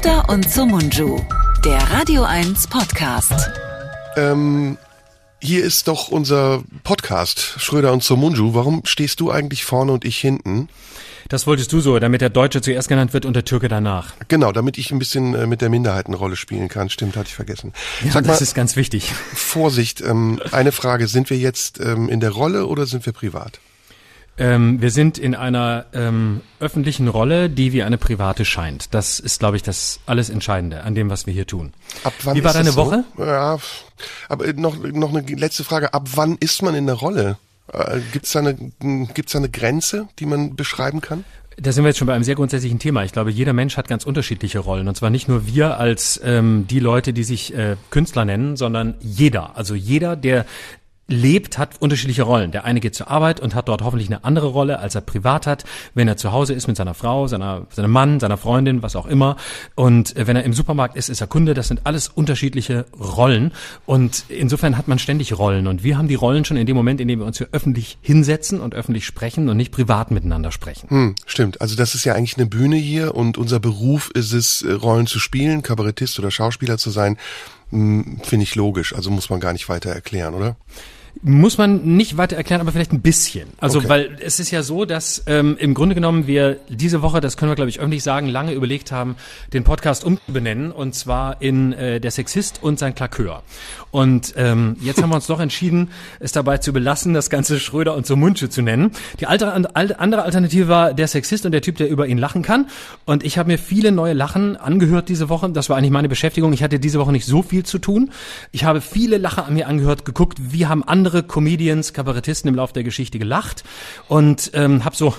Schröder und Sumunju, der Radio 1 Podcast. Ähm, hier ist doch unser Podcast, Schröder und Somunju. Warum stehst du eigentlich vorne und ich hinten? Das wolltest du so, damit der Deutsche zuerst genannt wird und der Türke danach. Genau, damit ich ein bisschen äh, mit der Minderheitenrolle spielen kann. Stimmt, hatte ich vergessen. Ja, Sag das mal, ist ganz wichtig. Vorsicht, ähm, eine Frage. Sind wir jetzt ähm, in der Rolle oder sind wir privat? Ähm, wir sind in einer ähm, öffentlichen Rolle, die wie eine private scheint. Das ist, glaube ich, das alles Entscheidende an dem, was wir hier tun. Ab wann Wie war ist das deine so? Woche? Ja, aber äh, noch, noch eine letzte Frage. Ab wann ist man in der Rolle? Äh, gibt's da, eine, gibt's da eine Grenze, die man beschreiben kann? Da sind wir jetzt schon bei einem sehr grundsätzlichen Thema. Ich glaube, jeder Mensch hat ganz unterschiedliche Rollen. Und zwar nicht nur wir als ähm, die Leute, die sich äh, Künstler nennen, sondern jeder. Also jeder, der lebt, hat unterschiedliche Rollen. Der eine geht zur Arbeit und hat dort hoffentlich eine andere Rolle, als er privat hat, wenn er zu Hause ist mit seiner Frau, seiner, seinem Mann, seiner Freundin, was auch immer. Und äh, wenn er im Supermarkt ist, ist er Kunde. Das sind alles unterschiedliche Rollen. Und insofern hat man ständig Rollen. Und wir haben die Rollen schon in dem Moment, in dem wir uns hier öffentlich hinsetzen und öffentlich sprechen und nicht privat miteinander sprechen. Hm, stimmt. Also das ist ja eigentlich eine Bühne hier und unser Beruf ist es, äh, Rollen zu spielen, Kabarettist oder Schauspieler zu sein. Hm, Finde ich logisch. Also muss man gar nicht weiter erklären, oder? Muss man nicht weiter erklären, aber vielleicht ein bisschen. Also, Okay. weil es ist ja so, dass ähm, im Grunde genommen wir diese Woche, das können wir glaube ich öffentlich sagen, lange überlegt haben, den Podcast umzubenennen und zwar in äh, der Sexist und sein Klakör. Und ähm, jetzt haben wir uns doch entschieden, es dabei zu belassen, das Ganze Schröder und so Mundsche zu nennen. Die alte, an- al- andere Alternative war der Sexist und der Typ, der über ihn lachen kann. Und ich habe mir viele neue Lachen angehört diese Woche. Das war eigentlich meine Beschäftigung. Ich hatte diese Woche nicht so viel zu tun. Ich habe viele Lacher an mir angehört, geguckt, wie haben andere Comedians, Kabarettisten im Laufe der Geschichte gelacht und ähm, habe so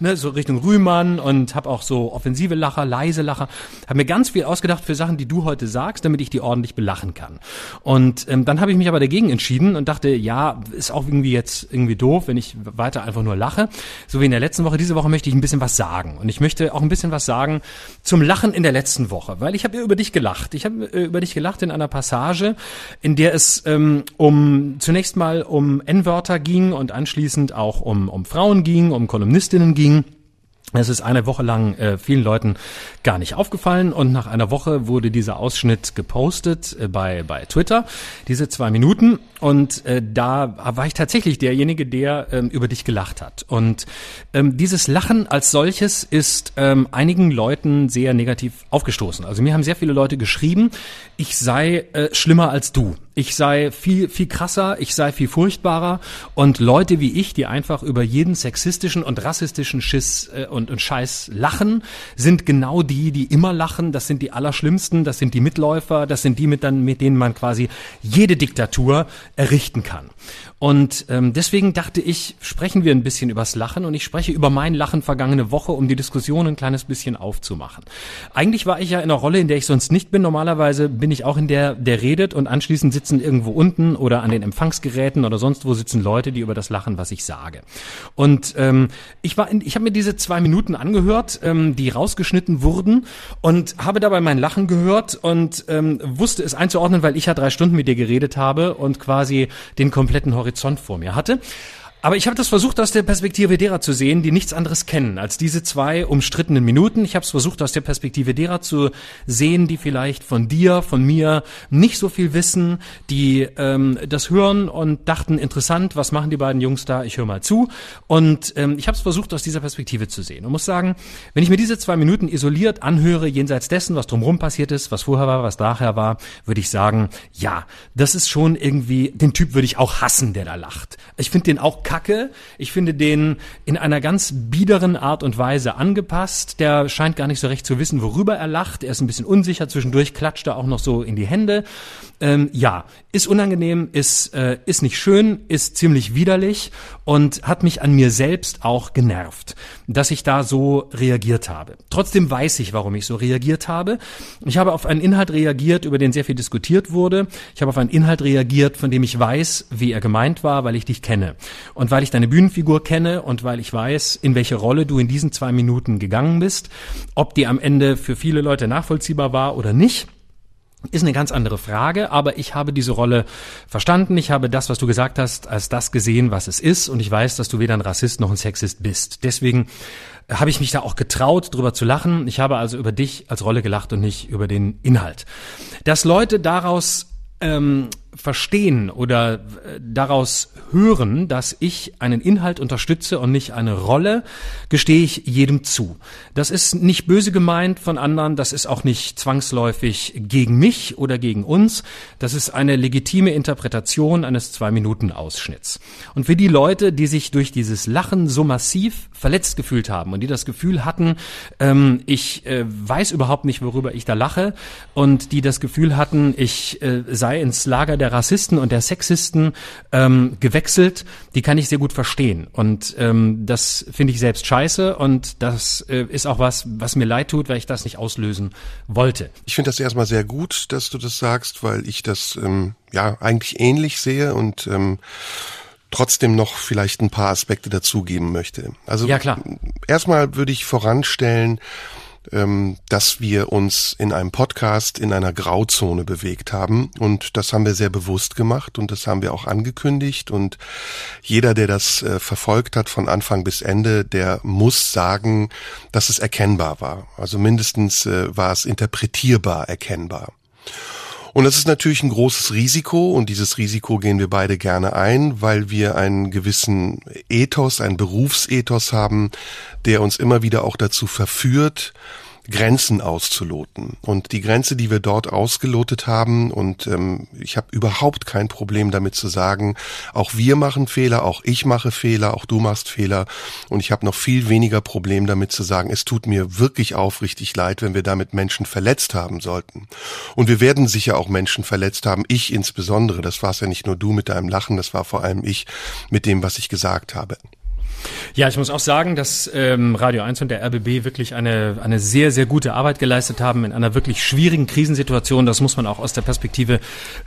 ne, so Richtung Rühmann und habe auch so offensive Lacher, leise Lacher, habe mir ganz viel ausgedacht für Sachen, die du heute sagst, damit ich die ordentlich belachen kann. Und ähm, dann habe ich mich aber dagegen entschieden und dachte, ja, ist auch irgendwie jetzt irgendwie doof, wenn ich weiter einfach nur lache. So wie in der letzten Woche, diese Woche möchte ich ein bisschen was sagen und ich möchte auch ein bisschen was sagen zum Lachen in der letzten Woche, weil ich habe über dich gelacht. Ich habe äh, über dich gelacht in einer Passage, in der es ähm, um zunächst mal um N-Wörter ging und anschließend auch um um Frauen ging, um Kolumnistinnen ging. Es ist eine Woche lang äh, vielen Leuten gar nicht aufgefallen und nach einer Woche wurde dieser Ausschnitt gepostet äh, bei, bei Twitter, diese zwei Minuten und äh, da war ich tatsächlich derjenige, der ähm, über dich gelacht hat. Und ähm, dieses Lachen als solches ist ähm, einigen Leuten sehr negativ aufgestoßen. Also mir haben sehr viele Leute geschrieben, ich sei äh, schlimmer als du. Ich sei viel, viel krasser, ich sei viel furchtbarer und Leute wie ich, die einfach über jeden sexistischen und rassistischen Schiss äh, und, und Scheiß lachen, sind genau die, die immer lachen. Das sind die Allerschlimmsten, das sind die Mitläufer, das sind die, mit, dann, mit denen man quasi jede Diktatur errichten kann. Und ähm, deswegen dachte ich, sprechen wir ein bisschen übers Lachen und ich spreche über mein Lachen vergangene Woche, um die Diskussion ein kleines bisschen aufzumachen. Eigentlich war ich ja in einer Rolle, in der ich sonst nicht bin. Normalerweise bin ich auch in der, der redet und anschließend sitzen irgendwo unten oder an den Empfangsgeräten oder sonst wo sitzen Leute, die über das lachen, was ich sage. Und ähm, ich war, in, ich habe mir diese zwei Minuten angehört, ähm, die rausgeschnitten wurden und habe dabei mein Lachen gehört und ähm, wusste es einzuordnen, weil ich ja drei Stunden mit dir geredet habe und quasi den kompletten Horizont vor mir hatte. Aber ich habe das versucht aus der Perspektive derer zu sehen, die nichts anderes kennen als diese zwei umstrittenen Minuten. Ich habe es versucht aus der Perspektive derer zu sehen, die vielleicht von dir, von mir nicht so viel wissen, die ähm, das hören und dachten, interessant, was machen die beiden Jungs da? Ich höre mal zu. Und ähm, ich habe es versucht aus dieser Perspektive zu sehen und muss sagen, wenn ich mir diese zwei Minuten isoliert anhöre, jenseits dessen, was drumherum passiert ist, was vorher war, was nachher war, würde ich sagen, ja, das ist schon irgendwie, den Typ würde ich auch hassen, der da lacht. Ich finde den auch kacke. Ich finde den in einer ganz biederen Art und Weise angepasst. Der scheint gar nicht so recht zu wissen, worüber er lacht. Er ist ein bisschen unsicher. Zwischendurch klatscht er auch noch so in die Hände. Ähm, ja, ist unangenehm, ist, äh, ist nicht schön, ist ziemlich widerlich und hat mich an mir selbst auch genervt, dass ich da so reagiert habe. Trotzdem weiß ich, warum ich so reagiert habe. Ich habe auf einen Inhalt reagiert, über den sehr viel diskutiert wurde. Ich habe auf einen Inhalt reagiert, von dem ich weiß, wie er gemeint war, weil ich dich kenne. Und weil ich deine Bühnenfigur kenne und weil ich weiß, in welche Rolle du in diesen zwei Minuten gegangen bist, ob die am Ende für viele Leute nachvollziehbar war oder nicht. ist eine ganz andere Frage, aber ich habe diese Rolle verstanden. Ich habe das, was du gesagt hast, als das gesehen, was es ist. Und ich weiß, dass du weder ein Rassist noch ein Sexist bist. Deswegen habe ich mich da auch getraut, drüber zu lachen. Ich habe also über dich als Rolle gelacht und nicht über den Inhalt. Dass Leute daraus ähm, verstehen oder äh, daraus hören, dass ich einen Inhalt unterstütze und nicht eine Rolle, gestehe ich jedem zu. Das ist nicht böse gemeint von anderen, das ist auch nicht zwangsläufig gegen mich oder gegen uns, das ist eine legitime Interpretation eines Zwei-Minuten-Ausschnitts. Und für die Leute, die sich durch dieses Lachen so massiv verletzt gefühlt haben und die das Gefühl hatten, ähm, ich äh, weiß überhaupt nicht, worüber ich da lache und die das Gefühl hatten, ich äh, sei ins Lager der Rassisten und der Sexisten ähm, gewechselt, die kann ich sehr gut verstehen. Und ähm, das finde ich selbst scheiße und das äh, ist auch was, was mir leid tut, weil ich das nicht auslösen wollte. Ich finde das erstmal sehr gut, dass du das sagst, weil ich das ähm, ja eigentlich ähnlich sehe und ähm, trotzdem noch vielleicht ein paar Aspekte dazugeben möchte. Also ja, klar. erstmal würde ich voranstellen, dass wir uns in einem Podcast in einer Grauzone bewegt haben. Und das haben wir sehr bewusst gemacht und das haben wir auch angekündigt. Und jeder, der das äh, verfolgt hat von Anfang bis Ende, der muss sagen, dass es erkennbar war. Also mindestens äh, war es interpretierbar erkennbar. Und das ist natürlich ein großes Risiko und dieses Risiko gehen wir beide gerne ein, weil wir einen gewissen Ethos, einen Berufsethos haben, der uns immer wieder auch dazu verführt, Grenzen auszuloten. Und die Grenze, die wir dort ausgelotet haben, und ähm, ich habe überhaupt kein Problem damit zu sagen, auch wir machen Fehler, auch ich mache Fehler, auch du machst Fehler. Und ich habe noch viel weniger Problem damit zu sagen, es tut mir wirklich aufrichtig leid, wenn wir damit Menschen verletzt haben sollten. Und wir werden sicher auch Menschen verletzt haben, ich insbesondere. Das war es ja nicht nur du mit deinem Lachen, das war vor allem ich mit dem, was ich gesagt habe. Ja, ich muss auch sagen, dass ähm, Radio 1 und der RBB wirklich eine, eine sehr, sehr gute Arbeit geleistet haben in einer wirklich schwierigen Krisensituation. Das muss man auch aus der Perspektive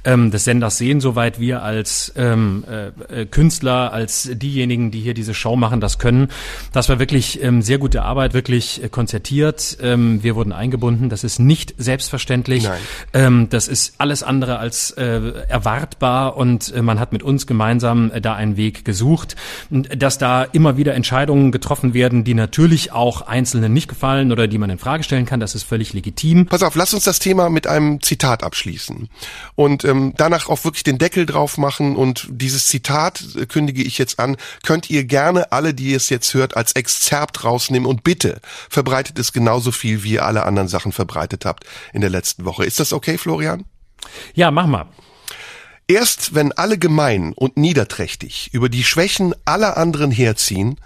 ähm, des Senders sehen, soweit wir als ähm, äh, Künstler, als diejenigen, die hier diese Show machen, das können. Das war wirklich ähm, sehr gute Arbeit, wirklich äh, konzertiert. Ähm, wir wurden eingebunden. Das ist nicht selbstverständlich. Nein. Ähm, das ist alles andere als äh, erwartbar und äh, man hat mit uns gemeinsam äh, da einen Weg gesucht. Dass da immer wieder Entscheidungen getroffen werden, die natürlich auch Einzelnen nicht gefallen oder die man in Frage stellen kann. Das ist völlig legitim. Pass auf, lass uns das Thema mit einem Zitat abschließen und ähm, danach auch wirklich den Deckel drauf machen. Und dieses Zitat äh, kündige ich jetzt an. Könnt ihr gerne alle, die es jetzt hört, als Exzerpt rausnehmen und bitte verbreitet es genauso viel, wie ihr alle anderen Sachen verbreitet habt in der letzten Woche. Ist das okay, Florian? Ja, mach mal. Erst wenn alle gemein und niederträchtig über die Schwächen aller anderen herziehen,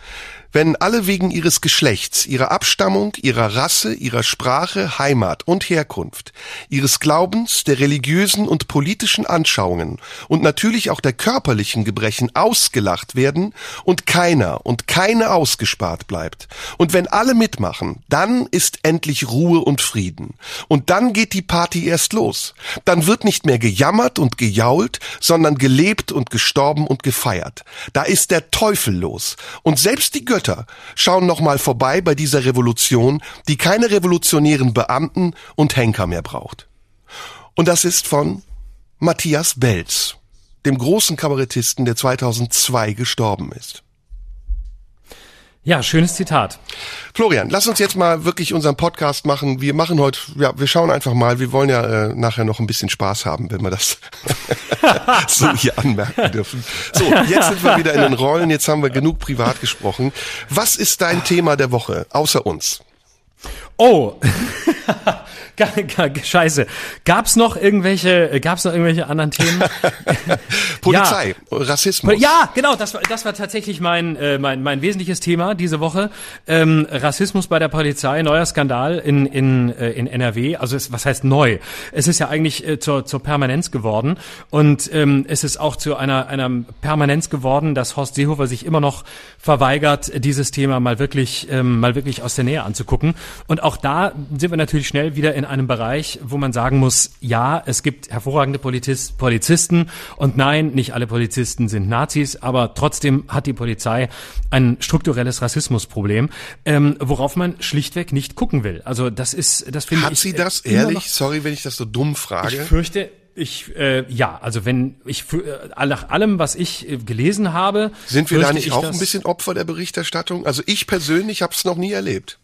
wenn alle wegen ihres Geschlechts, ihrer Abstammung, ihrer Rasse, ihrer Sprache, Heimat und Herkunft, ihres Glaubens, der religiösen und politischen Anschauungen und natürlich auch der körperlichen Gebrechen ausgelacht werden und keiner und keine ausgespart bleibt, und wenn alle mitmachen, dann ist endlich Ruhe und Frieden. Und dann geht die Party erst los. Dann wird nicht mehr gejammert und gejault, sondern gelebt und gestorben und gefeiert. Da ist der Teufel los. Und selbst die Götter Götter schauen noch mal vorbei bei dieser Revolution, die keine revolutionären Beamten und Henker mehr braucht. Und das ist von Matthias Belz, dem großen Kabarettisten, der 2002 gestorben ist. Ja, schönes Zitat. Florian, lass uns jetzt mal wirklich unseren Podcast machen. Wir machen heute, ja, wir schauen einfach mal. Wir wollen ja äh, nachher noch ein bisschen Spaß haben, wenn wir das so hier anmerken dürfen. So, jetzt sind wir wieder in den Rollen. Jetzt haben wir genug privat gesprochen. Was ist dein Thema der Woche, außer uns? Oh, Scheiße. Gab's noch irgendwelche, gab's noch irgendwelche anderen Themen? Polizei, ja. Rassismus. Ja, genau, das war, das war tatsächlich mein, äh, mein, mein wesentliches Thema diese Woche. Ähm, Rassismus bei der Polizei, neuer Skandal in, in, äh, in NRW. Also es, was heißt neu? Es ist ja eigentlich äh, zur, zur Permanenz geworden. Und ähm, es ist auch zu einer, einer Permanenz geworden, dass Horst Seehofer sich immer noch verweigert, dieses Thema mal wirklich, ähm, mal wirklich aus der Nähe anzugucken. Und auch da sind wir natürlich schnell wieder in in einem Bereich, wo man sagen muss, ja, es gibt hervorragende Polizist, Polizisten und nein, nicht alle Polizisten sind Nazis, aber trotzdem hat die Polizei ein strukturelles Rassismusproblem, ähm, worauf man schlichtweg nicht gucken will. Also das ist, das finde ich. Hat sie das ehrlich? Sorry, wenn ich das so dumm frage. Ich fürchte, ich äh, ja, also wenn ich äh, nach allem, was ich äh, gelesen habe, sind wir da nicht auch ein bisschen Opfer der Berichterstattung? Also ich persönlich habe es noch nie erlebt.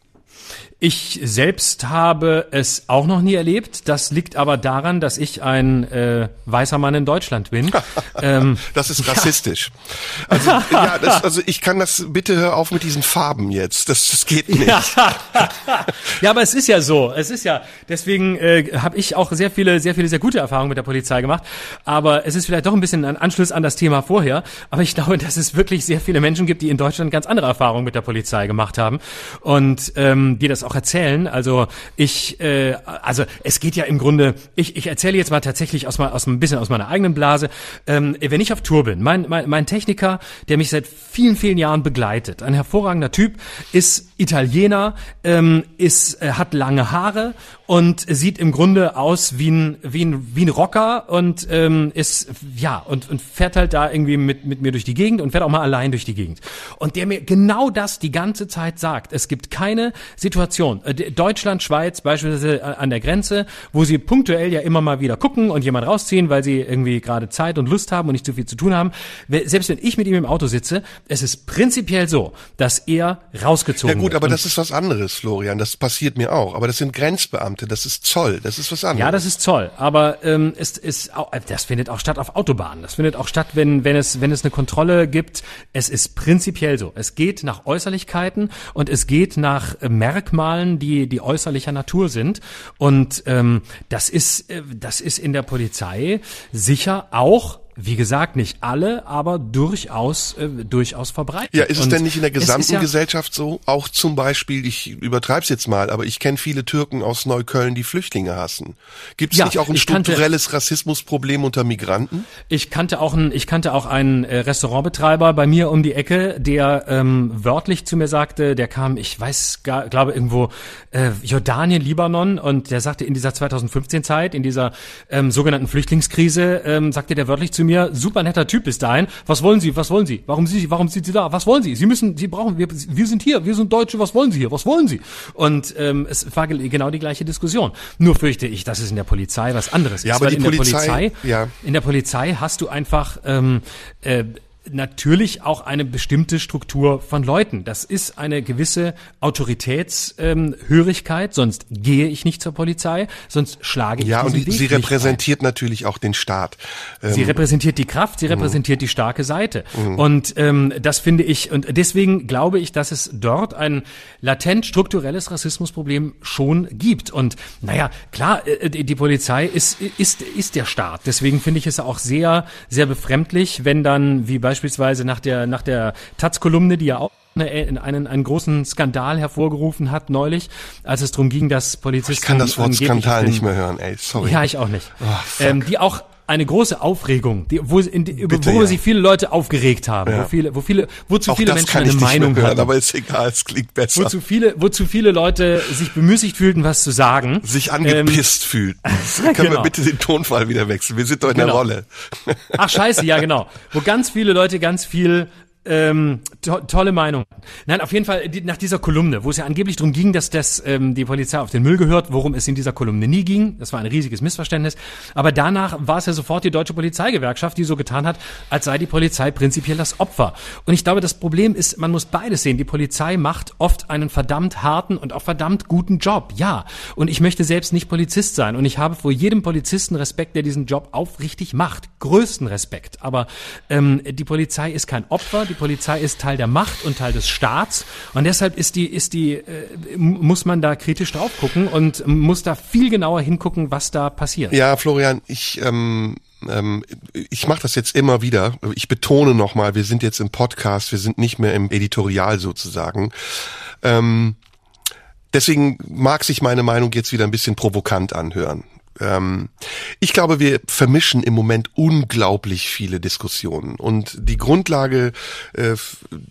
Ich selbst habe es auch noch nie erlebt. Das liegt aber daran, dass ich ein äh, weißer Mann in Deutschland bin. ähm, das ist rassistisch. Ja. Also, ja, das, also ich kann das, bitte hör auf mit diesen Farben jetzt. Das, das geht nicht. Ja. ja, aber es ist ja so. Es ist ja, deswegen äh, habe ich auch sehr viele, sehr viele, sehr gute Erfahrungen mit der Polizei gemacht. Aber es ist vielleicht doch ein bisschen ein Anschluss an das Thema vorher. Aber ich glaube, dass es wirklich sehr viele Menschen gibt, die in Deutschland ganz andere Erfahrungen mit der Polizei gemacht haben und ähm, die das auch auch erzählen. Also ich, äh, also es geht ja im Grunde, ich, ich erzähle jetzt mal tatsächlich aus, aus ein bisschen aus meiner eigenen Blase. Ähm, wenn ich auf Tour bin, mein, mein, mein Techniker, der mich seit vielen, vielen Jahren begleitet, ein hervorragender Typ, ist Italiener, ähm, ist, äh, hat lange Haare und sieht im Grunde aus wie ein, wie ein, wie ein Rocker und ähm, ist, ja, und, und fährt halt da irgendwie mit, mit mir durch die Gegend und fährt auch mal allein durch die Gegend. Und der mir genau das die ganze Zeit sagt. Es gibt keine Situation, äh, Deutschland, Schweiz beispielsweise an der Grenze, wo sie punktuell ja immer mal wieder gucken und jemand rausziehen, weil sie irgendwie gerade Zeit und Lust haben und nicht zu viel zu tun haben. Selbst wenn ich mit ihm im Auto sitze, es ist prinzipiell so, dass er rausgezogen wird. Ja gut, aber das ist was anderes, Florian. Das passiert mir auch. Aber das sind Grenzbeamte, das ist Zoll, das ist was anderes. Ja, das ist Zoll. Aber ähm, es ist auch, das findet auch statt auf Autobahnen. Das findet auch statt, wenn wenn es wenn es eine Kontrolle gibt. Es ist prinzipiell so. Es geht nach Äußerlichkeiten und es geht nach Merkmalen, die die äußerlicher Natur sind. Und ähm, das ist äh, das ist in der Polizei sicher auch wie gesagt, nicht alle, aber durchaus, äh, durchaus verbreitet. Ja, ist es Und denn nicht in der gesamten ja Gesellschaft so? Auch zum Beispiel, ich übertreib's jetzt mal, aber ich kenne viele Türken aus Neukölln, die Flüchtlinge hassen. Gibt es ja, nicht auch ein strukturelles kannte, Rassismusproblem unter Migranten? Ich kannte auch einen, ich kannte auch einen äh, Restaurantbetreiber bei mir um die Ecke, der ähm, wörtlich zu mir sagte, der kam, ich weiß, gar, glaube irgendwo äh, Jordanien, Libanon, und der sagte in dieser 2015 Zeit, in dieser ähm, sogenannten Flüchtlingskrise, ähm, sagte der wörtlich zu mir mir, super netter Typ bis dahin. Was wollen Sie? Was wollen Sie? Warum Sie, warum sind Sie da? Was wollen Sie? Sie müssen, Sie brauchen, wir, wir sind hier, wir sind Deutsche, was wollen Sie hier? Was wollen Sie? Und ähm, es war genau die gleiche Diskussion. Nur fürchte ich, dass es in der Polizei was anderes ja, ist. Aber die in Polizei, der Polizei, ja. in der Polizei hast du einfach ähm, äh, natürlich auch eine bestimmte Struktur von Leuten. Das ist eine gewisse Autoritätshörigkeit, ähm, sonst gehe ich nicht zur Polizei, sonst schlage ich Ja, und die, sie repräsentiert natürlich auch den Staat. Sie ähm, repräsentiert die Kraft, sie repräsentiert mhm. die starke Seite. Mhm. Und ähm, das finde ich, und deswegen glaube ich, dass es dort ein latent strukturelles Rassismusproblem schon gibt. Und naja, klar, äh, die Polizei ist, ist, ist der Staat. Deswegen finde ich es auch sehr, sehr befremdlich, wenn dann, wie beispielsweise beispielsweise nach der, nach der Taz-Kolumne, die ja auch einen, einen, einen großen Skandal hervorgerufen hat neulich, als es darum ging, dass Polizisten... Ich kann das Wort Skandal nicht mehr hören, ey, sorry. Ja, ich auch nicht. Oh, ähm, die auch eine große Aufregung, die, wo, in, über, Bitte, wo ja. sich viele Leute aufgeregt haben, ja. wo viele, wo viele, wozu viele Menschen eine Meinung hören, hatten. Aber ist egal, es klingt besser. Wozu viele, wozu viele Leute sich bemüßigt fühlten, was zu sagen. Sich angepisst ähm, fühlten. Können genau. wir bitte den Tonfall wieder wechseln? Wir sind doch in genau. der Rolle. Ach scheiße, ja genau. Wo ganz viele Leute ganz viel ähm, to tolle Meinung. Nein, auf jeden Fall die, nach dieser Kolumne, wo es ja angeblich darum ging, dass das ähm, die Polizei auf den Müll gehört, worum es in dieser Kolumne nie ging. Das war ein riesiges Missverständnis. Aber danach war es ja sofort die deutsche Polizeigewerkschaft, die so getan hat, als sei die Polizei prinzipiell das Opfer. Und ich glaube, das Problem ist, man muss beides sehen. Die Polizei macht oft einen verdammt harten und auch verdammt guten Job. Ja. Und ich möchte selbst nicht Polizist sein. Und ich habe vor jedem Polizisten Respekt, der diesen Job aufrichtig macht. Größten Respekt. Aber ähm, die Polizei ist kein Opfer die Polizei ist Teil der Macht und Teil des Staats und deshalb ist die, ist die, äh, muss man da kritisch drauf gucken und muss da viel genauer hingucken, was da passiert. Ja, Florian, ich ähm ähm, ich mache das jetzt immer wieder. Ich betone nochmal, wir sind jetzt im Podcast, wir sind nicht mehr im Editorial sozusagen. Ähm, deswegen mag sich meine Meinung jetzt wieder ein bisschen provokant anhören. Ähm, ich glaube, wir vermischen im Moment unglaublich viele Diskussionen und die Grundlage äh,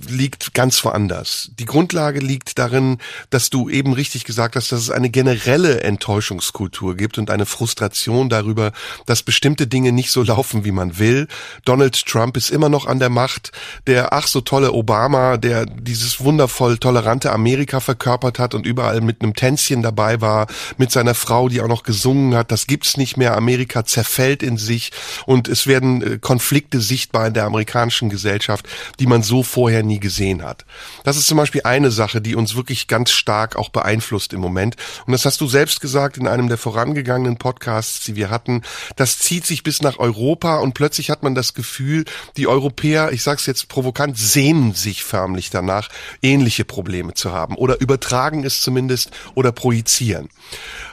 liegt ganz woanders. Die Grundlage liegt darin, dass du eben richtig gesagt hast, dass es eine generelle Enttäuschungskultur gibt und eine Frustration darüber, dass bestimmte Dinge nicht so laufen, wie man will. Donald Trump ist immer noch an der Macht. Der ach so tolle Obama, der dieses wundervoll tolerante Amerika verkörpert hat und überall mit einem Tänzchen dabei war, mit seiner Frau, die auch noch gesungen hat, das gibt's nicht mehr. Amerika zerfällt in sich und es werden äh, Konflikte sichtbar in der amerikanischen Gesellschaft, die man so vorher nie gesehen hat. Das ist zum Beispiel eine Sache, die uns wirklich ganz stark auch beeinflusst im Moment. Und das hast du selbst gesagt in einem der vorangegangenen Podcasts, die wir hatten. Das zieht sich bis nach Europa und plötzlich hat man das Gefühl, die Europäer, ich sag's jetzt provokant, sehnen sich förmlich danach, ähnliche Probleme zu haben oder übertragen es zumindest oder projizieren.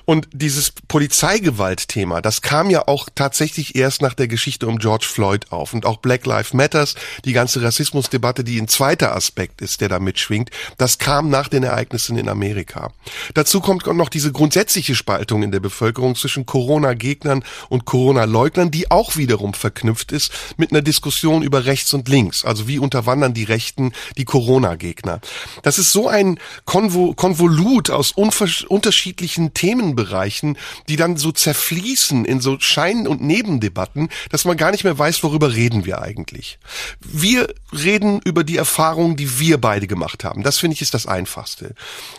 Und dieses Polizeigewalt-Thema, das kam ja auch tatsächlich erst nach der Geschichte um George Floyd auf. Und auch Black Lives Matters, die ganze Rassismusdebatte, die ein zweiter Aspekt ist, der da mitschwingt, das kam nach den Ereignissen in Amerika. Dazu kommt noch diese grundsätzliche Spaltung in der Bevölkerung zwischen Corona-Gegnern und Corona-Leugnern, die auch wiederum verknüpft ist mit einer Diskussion über rechts und links. Also wie unterwandern die Rechten die Corona-Gegner. Das ist so ein Konvolut aus unterschiedlichen Themen Bereichen, die dann so zerfließen in so Schein- und Nebendebatten, dass man gar nicht mehr weiß, worüber reden wir eigentlich. Wir reden über die Erfahrungen, die wir beide gemacht haben. Das finde ich ist das Einfachste.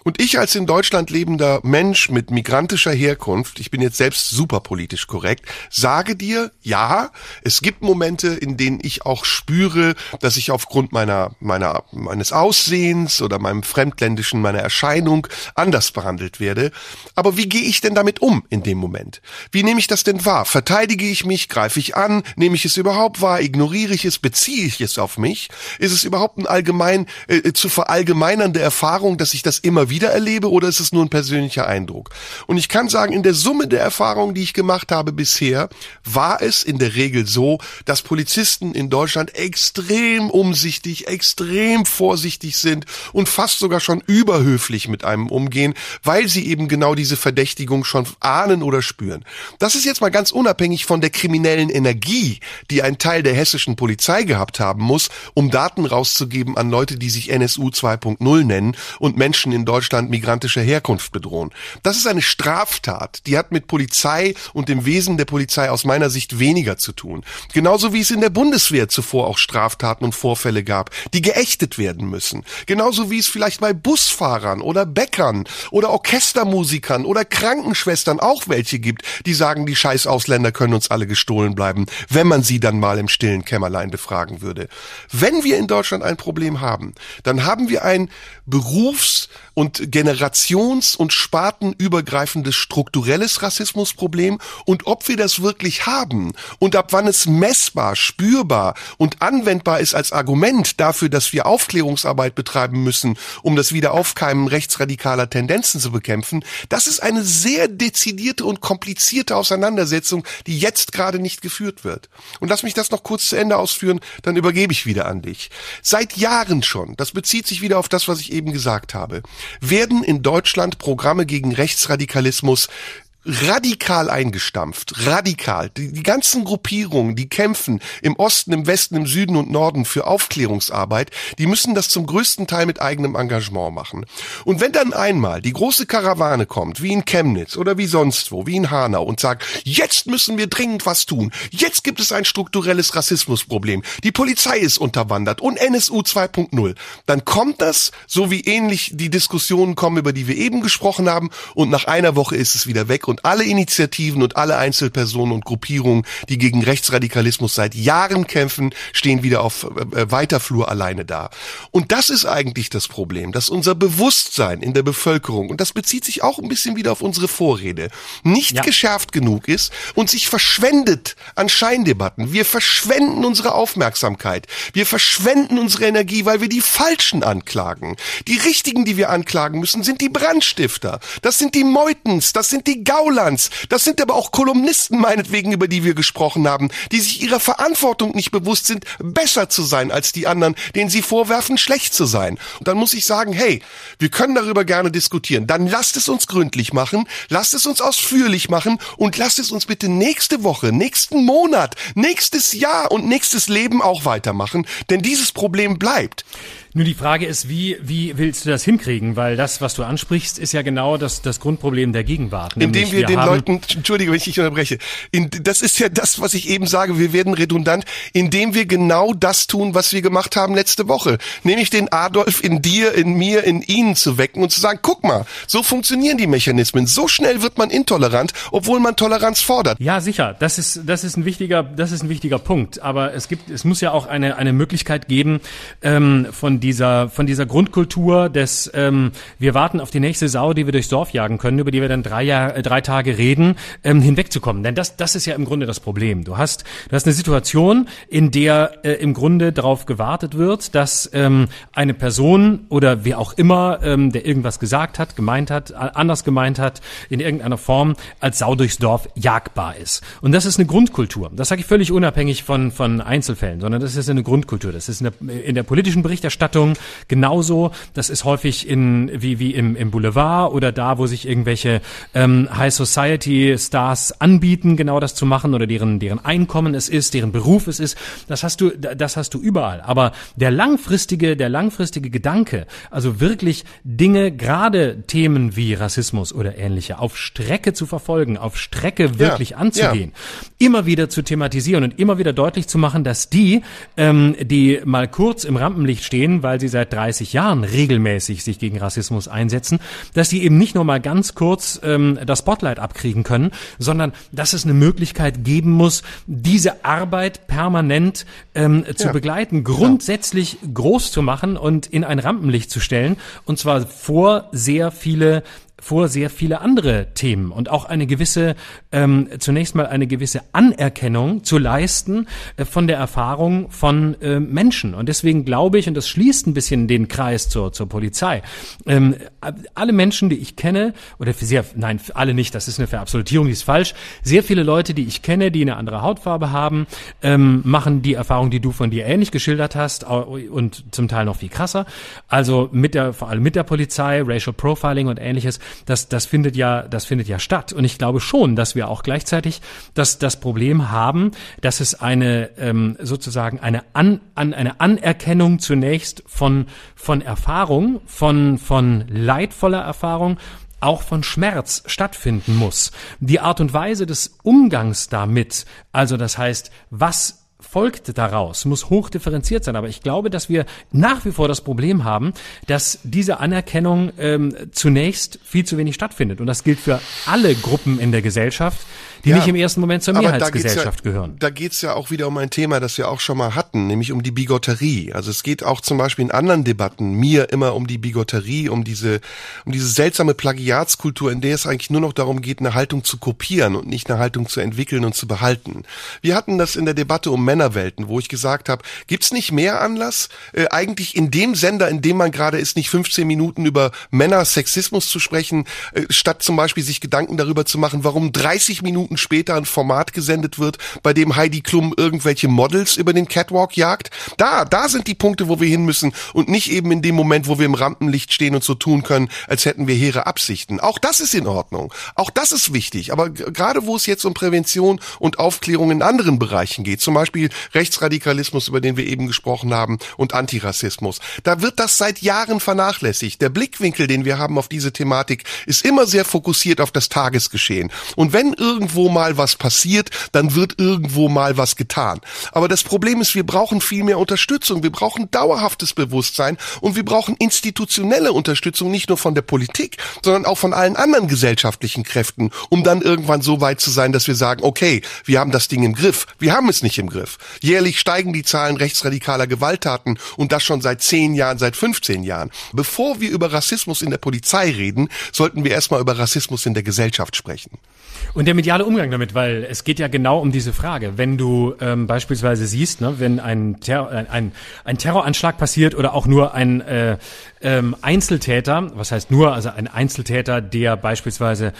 Und ich als in Deutschland lebender Mensch mit migrantischer Herkunft, ich bin jetzt selbst super politisch korrekt, sage dir, ja, es gibt Momente, in denen ich auch spüre, dass ich aufgrund meiner, meiner, meines Aussehens oder meinem fremdländischen, meiner Erscheinung anders behandelt werde. Aber wie gehe ich denn damit um in dem Moment? Wie nehme ich das denn wahr? Verteidige ich mich? Greife ich an? Nehme ich es überhaupt wahr? Ignoriere ich es? Beziehe ich es auf mich? Ist es überhaupt ein allgemein äh, äh, zu verallgemeinernde Erfahrung, dass ich das immer wieder erlebe oder ist es nur ein persönlicher Eindruck? Und ich kann sagen, in der Summe der Erfahrungen, die ich gemacht habe bisher, war es in der Regel so, dass Polizisten in Deutschland extrem umsichtig, extrem vorsichtig sind und fast sogar schon überhöflich mit einem umgehen, weil sie eben genau diese Verdächtigungen Verdächtigung schon ahnen oder spüren. Das ist jetzt mal ganz unabhängig von der kriminellen Energie, die ein Teil der hessischen Polizei gehabt haben muss, um Daten rauszugeben an Leute, die sich NSU 2.0 nennen und Menschen in Deutschland migrantischer Herkunft bedrohen. Das ist eine Straftat, die hat mit Polizei und dem Wesen der Polizei aus meiner Sicht weniger zu tun. Genauso wie es in der Bundeswehr zuvor auch Straftaten und Vorfälle gab, die geächtet werden müssen. Genauso wie es vielleicht bei Busfahrern oder Bäckern oder Orchestermusikern oder Krankenschwestern auch welche gibt, die sagen, die scheiß Ausländer können uns alle gestohlen bleiben, wenn man sie dann mal im stillen Kämmerlein befragen würde. Wenn wir in Deutschland ein Problem haben, dann haben wir ein Berufs- und generations- und spartenübergreifendes strukturelles Rassismusproblem und ob wir das wirklich haben und ab wann es messbar, spürbar und anwendbar ist als Argument dafür, dass wir Aufklärungsarbeit betreiben müssen, um das Wiederaufkeimen rechtsradikaler Tendenzen zu bekämpfen, das ist eine sehr dezidierte und komplizierte Auseinandersetzung, die jetzt gerade nicht geführt wird. Und lass mich das noch kurz zu Ende ausführen, dann übergebe ich wieder an dich. Seit Jahren schon, das bezieht sich wieder auf das, was ich eben gesagt habe, werden in Deutschland Programme gegen Rechtsradikalismus radikal eingestampft, radikal. Die, die, ganzen Gruppierungen, die kämpfen im Osten, im Westen, im Süden und Norden für Aufklärungsarbeit, die müssen das zum größten Teil mit eigenem Engagement machen. Und wenn dann einmal die große Karawane kommt, wie in Chemnitz oder wie sonst wo, wie in Hanau und sagt, jetzt müssen wir dringend was tun, jetzt gibt es ein strukturelles Rassismusproblem, die Polizei ist unterwandert und NSU 2.0, dann kommt das, so wie ähnlich die Diskussionen kommen, über die wir eben gesprochen haben, und nach einer Woche ist es wieder weg und und alle Initiativen und alle Einzelpersonen und Gruppierungen, die gegen Rechtsradikalismus seit Jahren kämpfen, stehen wieder auf äh, äh, weiter Flur alleine da. Und das ist eigentlich das Problem, dass unser Bewusstsein in der Bevölkerung, und das bezieht sich auch ein bisschen wieder auf unsere Vorrede, nicht ja. geschärft genug ist und sich verschwendet an Scheindebatten. Wir verschwenden unsere Aufmerksamkeit. Wir verschwenden unsere Energie, weil wir die Falschen anklagen. Die Richtigen, die wir anklagen müssen, sind die Brandstifter. Das sind die Meutens. Das sind die Gauner Gaulands. Das sind aber auch Kolumnisten meinetwegen, über die wir gesprochen haben, die sich ihrer Verantwortung nicht bewusst sind, besser zu sein als die anderen, denen sie vorwerfen, schlecht zu sein. Und dann muss ich sagen, hey, wir können darüber gerne diskutieren. Dann lasst es uns gründlich machen, lasst es uns ausführlich machen und lasst es uns bitte nächste Woche, nächsten Monat, nächstes Jahr und nächstes Leben auch weitermachen, denn dieses Problem bleibt. Nur die Frage ist, wie, wie willst du das hinkriegen? Weil das, was du ansprichst, ist ja genau das, das Grundproblem der Gegenwart. Indem wir, wir den Leuten, entschuldige, wenn ich dich unterbreche, in, das ist ja das, was ich eben sage, wir werden redundant, indem wir genau das tun, was wir gemacht haben letzte Woche. Nämlich den Adolf in dir, in mir, in ihnen zu wecken und zu sagen, guck mal, so funktionieren die Mechanismen. So schnell wird man intolerant, obwohl man Toleranz fordert. Ja, sicher. Das ist, das ist ein wichtiger, das ist ein wichtiger Punkt. Aber es gibt, es muss ja auch eine, eine Möglichkeit geben, ähm, von dieser, von dieser Grundkultur des, ähm, wir warten auf die nächste Sau, die wir durchs Dorf jagen können, über die wir dann drei, äh, drei Tage reden, ähm, hinwegzukommen. Denn das, das ist ja im Grunde das Problem. Du hast, du hast eine Situation, in der äh, im Grunde darauf gewartet wird, dass ähm, eine Person oder wer auch immer, ähm, der irgendwas gesagt hat, gemeint hat, anders gemeint hat, in irgendeiner Form als Sau durchs Dorf jagbar ist. Und das ist eine Grundkultur. Das sage ich völlig unabhängig von, von Einzelfällen, sondern das ist eine Grundkultur. Das ist eine, in der politischen Berichterstattung Berichterstattung genauso. Das ist häufig in wie wie im, im Boulevard oder da, wo sich irgendwelche ähm, High Society Stars anbieten, genau das zu machen oder deren deren Einkommen es ist, deren Beruf es ist. Das hast du das hast du überall. Aber der langfristige der langfristige Gedanke, also wirklich Dinge, gerade Themen wie Rassismus oder ähnliche, auf Strecke zu verfolgen, auf Strecke wirklich ja, anzugehen, ja. immer wieder zu thematisieren und immer wieder deutlich zu machen, dass die, ähm, die mal kurz im Rampenlicht stehen, weil sie seit 30 Jahren regelmäßig sich gegen Rassismus einsetzen, dass sie eben nicht nur mal ganz kurz ähm, das Spotlight abkriegen können, sondern dass es eine Möglichkeit geben muss, diese Arbeit permanent ähm, zu ja. begleiten, grundsätzlich ja. groß zu machen und in ein Rampenlicht zu stellen, und zwar vor sehr viele vor sehr viele andere Themen und auch eine gewisse, ähm, zunächst mal eine gewisse Anerkennung zu leisten äh, von der Erfahrung von äh, Menschen. Und deswegen glaube ich, und das schließt ein bisschen den Kreis zur, zur Polizei, ähm, alle Menschen, die ich kenne, oder sehr, nein, alle nicht, das ist eine Verabsolutierung, die ist falsch, sehr viele Leute, die ich kenne, die eine andere Hautfarbe haben, ähm, machen die Erfahrung, die du von dir ähnlich geschildert hast und zum Teil noch viel krasser. Also mit der, vor allem mit der Polizei, Racial Profiling und ähnliches das, das findet ja, das findet ja statt. Und ich glaube schon, dass wir auch gleichzeitig das, das Problem haben, dass es eine ähm, sozusagen eine, An, an, eine Anerkennung zunächst von, von Erfahrung, von, von leidvoller Erfahrung, auch von Schmerz stattfinden muss. Die Art und Weise des Umgangs damit, also das heißt, was folgt daraus, muss hochdifferenziert sein. Aber ich glaube, dass wir nach wie vor das Problem haben, dass diese Anerkennung ähm, zunächst viel zu wenig stattfindet. Und das gilt für alle Gruppen in der Gesellschaft die ja, nicht im ersten Moment zur Mehrheitsgesellschaft ja, gehören. Da geht's ja auch wieder um ein Thema, das wir auch schon mal hatten, nämlich um die Bigotterie. Also es geht auch zum Beispiel in anderen Debatten mir immer um die Bigotterie, um diese, um diese seltsame Plagiatskultur, in der es eigentlich nur noch darum geht, eine Haltung zu kopieren und nicht eine Haltung zu entwickeln und zu behalten. Wir hatten das in der Debatte um Männerwelten, wo ich gesagt habe, gibt's nicht mehr Anlass, äh, eigentlich in dem Sender, in dem man gerade ist, nicht 15 Minuten über Männersexismus zu sprechen, äh, statt zum Beispiel sich Gedanken darüber zu machen, warum 30 Minuten Minuten später ein Format gesendet wird, bei dem Heidi Klum irgendwelche Models über den Catwalk jagt. Da, da sind die Punkte, wo wir hin müssen und nicht eben in dem Moment, wo wir im Rampenlicht stehen und so tun können, als hätten wir hehre Absichten. Auch das ist in Ordnung. Auch das ist wichtig. Aber gerade wo es jetzt um Prävention und Aufklärung in anderen Bereichen geht, zum Beispiel Rechtsradikalismus, über den wir eben gesprochen haben, und Antirassismus, da wird das seit Jahren vernachlässigt. Der Blickwinkel, den wir haben auf diese Thematik, ist immer sehr fokussiert auf das Tagesgeschehen. Und wenn irgendwo mal was passiert, dann wird irgendwo mal was getan. Aber das Problem ist, wir brauchen viel mehr Unterstützung. Wir brauchen dauerhaftes Bewusstsein und wir brauchen institutionelle Unterstützung, nicht nur von der Politik, sondern auch von allen anderen gesellschaftlichen Kräften, um dann irgendwann so weit zu sein, dass wir sagen, okay, wir haben das Ding im Griff. Wir haben es nicht im Griff. Jährlich steigen die Zahlen rechtsradikaler Gewalttaten und das schon seit zehn Jahren, seit 15 Jahren. Bevor wir über Rassismus in der Polizei reden, sollten wir erstmal über Rassismus in der Gesellschaft sprechen. Und der mediale Umgang damit, weil es geht ja genau um diese Frage. Wenn du ähm, beispielsweise siehst, ne, wenn ein, Ter ein, ein Terroranschlag passiert oder auch nur ein äh, ähm, Einzeltäter, was heißt nur, also ein Einzeltäter, der beispielsweise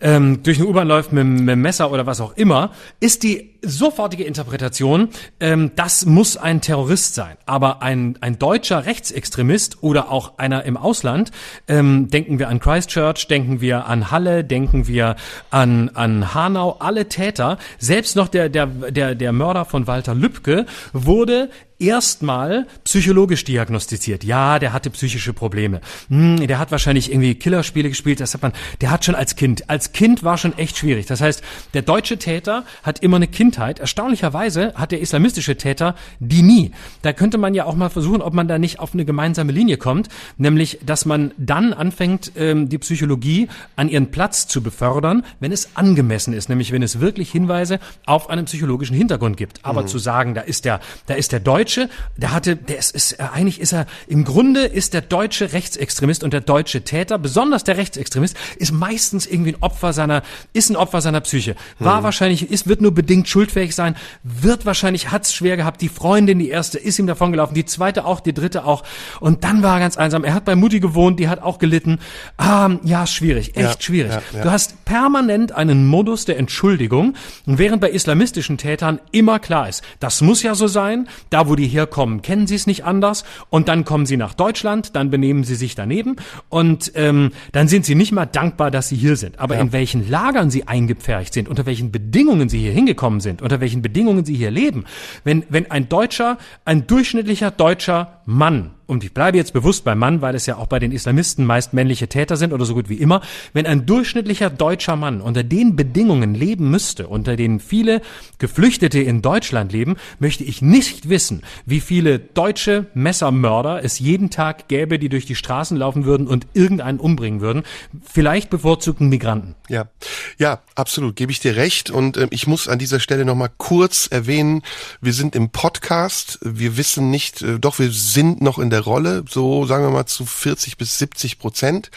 ähm, durch eine U-Bahn läuft mit, mit einem Messer oder was auch immer, ist die sofortige Interpretation, ähm, das muss ein Terrorist sein. Aber ein, ein deutscher Rechtsextremist oder auch einer im Ausland, ähm, denken wir an Christchurch, denken wir an Halle, denken wir an, an Hanau, alle Täter, selbst noch der, der, der, der Mörder von Walter Lübcke wurde erstmal psychologisch diagnostiziert. Ja, der hatte psychische Probleme. Hm, der hat wahrscheinlich irgendwie Killerspiele gespielt. Das hat man, der hat schon als Kind, als Kind war schon echt schwierig. Das heißt, der deutsche Täter hat immer eine Kindheit. Erstaunlicherweise hat der islamistische Täter die nie. Da könnte man ja auch mal versuchen, ob man da nicht auf eine gemeinsame Linie kommt, nämlich, dass man dann anfängt, ähm, die Psychologie an ihren Platz zu befördern, wenn es angemessen ist, nämlich wenn es wirklich Hinweise auf einen psychologischen Hintergrund gibt. Aber mhm. zu sagen, da ist der, da ist der Deutsche Deutsche, der hatte, der ist, ist äh, eigentlich ist er im Grunde ist der deutsche Rechtsextremist und der deutsche Täter, besonders der Rechtsextremist, ist meistens irgendwie ein Opfer seiner, ist ein Opfer seiner Psyche. War hm. wahrscheinlich, ist, wird nur bedingt schuldfähig sein, wird wahrscheinlich, hat's schwer gehabt. Die Freundin, die erste, ist ihm davongelaufen, die zweite auch, die dritte auch. Und dann war er ganz einsam. Er hat bei Mutti gewohnt, die hat auch gelitten. Ah, ja, schwierig, echt ja, schwierig. Ja, ja. Du hast permanent einen Modus der Entschuldigung, und während bei islamistischen Tätern immer klar ist, das muss ja so sein, da wo die herkommen, kennen sie es nicht anders und dann kommen sie nach Deutschland, dann benehmen sie sich daneben und ähm, dann sind sie nicht mal dankbar, dass sie hier sind. Aber ja. in welchen Lagern sie eingepfercht sind, unter welchen Bedingungen sie hier hingekommen sind, unter welchen Bedingungen sie hier leben, wenn, wenn ein Deutscher, ein durchschnittlicher deutscher Mann und ich bleibe jetzt bewusst beim Mann, weil es ja auch bei den Islamisten meist männliche Täter sind oder so gut wie immer, wenn ein durchschnittlicher deutscher Mann unter den Bedingungen leben müsste, unter denen viele Geflüchtete in Deutschland leben, möchte ich nicht wissen, wie viele deutsche Messermörder es jeden Tag gäbe, die durch die Straßen laufen würden und irgendeinen umbringen würden. Vielleicht bevorzugten Migranten. Ja, ja, absolut, gebe ich dir recht. Und äh, ich muss an dieser Stelle nochmal kurz erwähnen, wir sind im Podcast, wir wissen nicht, äh, doch wir sind noch in der Rolle, so sagen wir mal zu 40 bis 70 Prozent.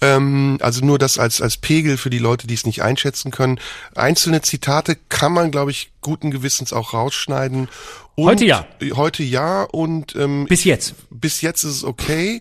Ähm, also nur das als, als Pegel für die Leute, die es nicht einschätzen können. Einzelne Zitate kann man, glaube ich, guten Gewissens auch rausschneiden. Und heute ja. Heute ja und ähm, bis jetzt. Bis jetzt ist es okay.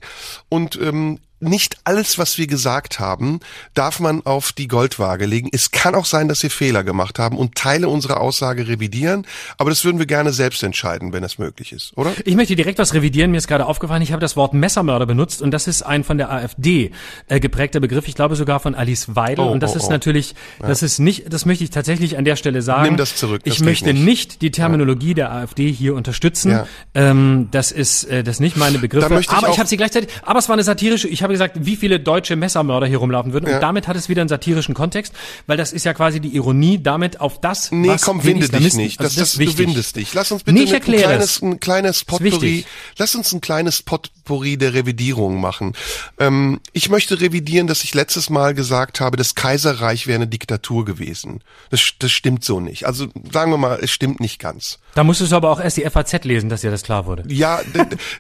Und ähm, nicht alles, was wir gesagt haben, darf man auf die Goldwaage legen. Es kann auch sein, dass wir Fehler gemacht haben und Teile unserer Aussage revidieren, aber das würden wir gerne selbst entscheiden, wenn das möglich ist, oder? Ich möchte direkt was revidieren. Mir ist gerade aufgefallen, ich habe das Wort Messermörder benutzt und das ist ein von der AfD äh, geprägter Begriff. Ich glaube sogar von Alice Weidel oh, und das oh, ist oh. natürlich, ja. das ist nicht, das möchte ich tatsächlich an der Stelle sagen. Nimm das zurück. Das ich möchte nicht. nicht. die Terminologie ja. der AfD hier unterstützen. Ja. Ähm, das ist äh, das nicht meine Begriffe. Ich aber ich habe sie gleichzeitig. Aber es war eine satirische. Ich habe gesagt, wie viele deutsche Messermörder hier rumlaufen würden. Ja. Und damit hat es wieder einen satirischen Kontext, weil das ist ja quasi die Ironie damit auf das, nee, was komm, winde dich nicht. Das, also das, das du windest dich. Lass uns bitte nee, ein kleines, ein kleines Potpourri, lass uns ein kleines Potpourri der Revidierung machen. Ähm, ich möchte revidieren, dass ich letztes Mal gesagt habe, das Kaiserreich wäre eine Diktatur gewesen. Das, das stimmt so nicht. Also sagen wir mal, es stimmt nicht ganz. Da musstest du aber auch erst die FAZ lesen, dass dir das klar wurde. Ja,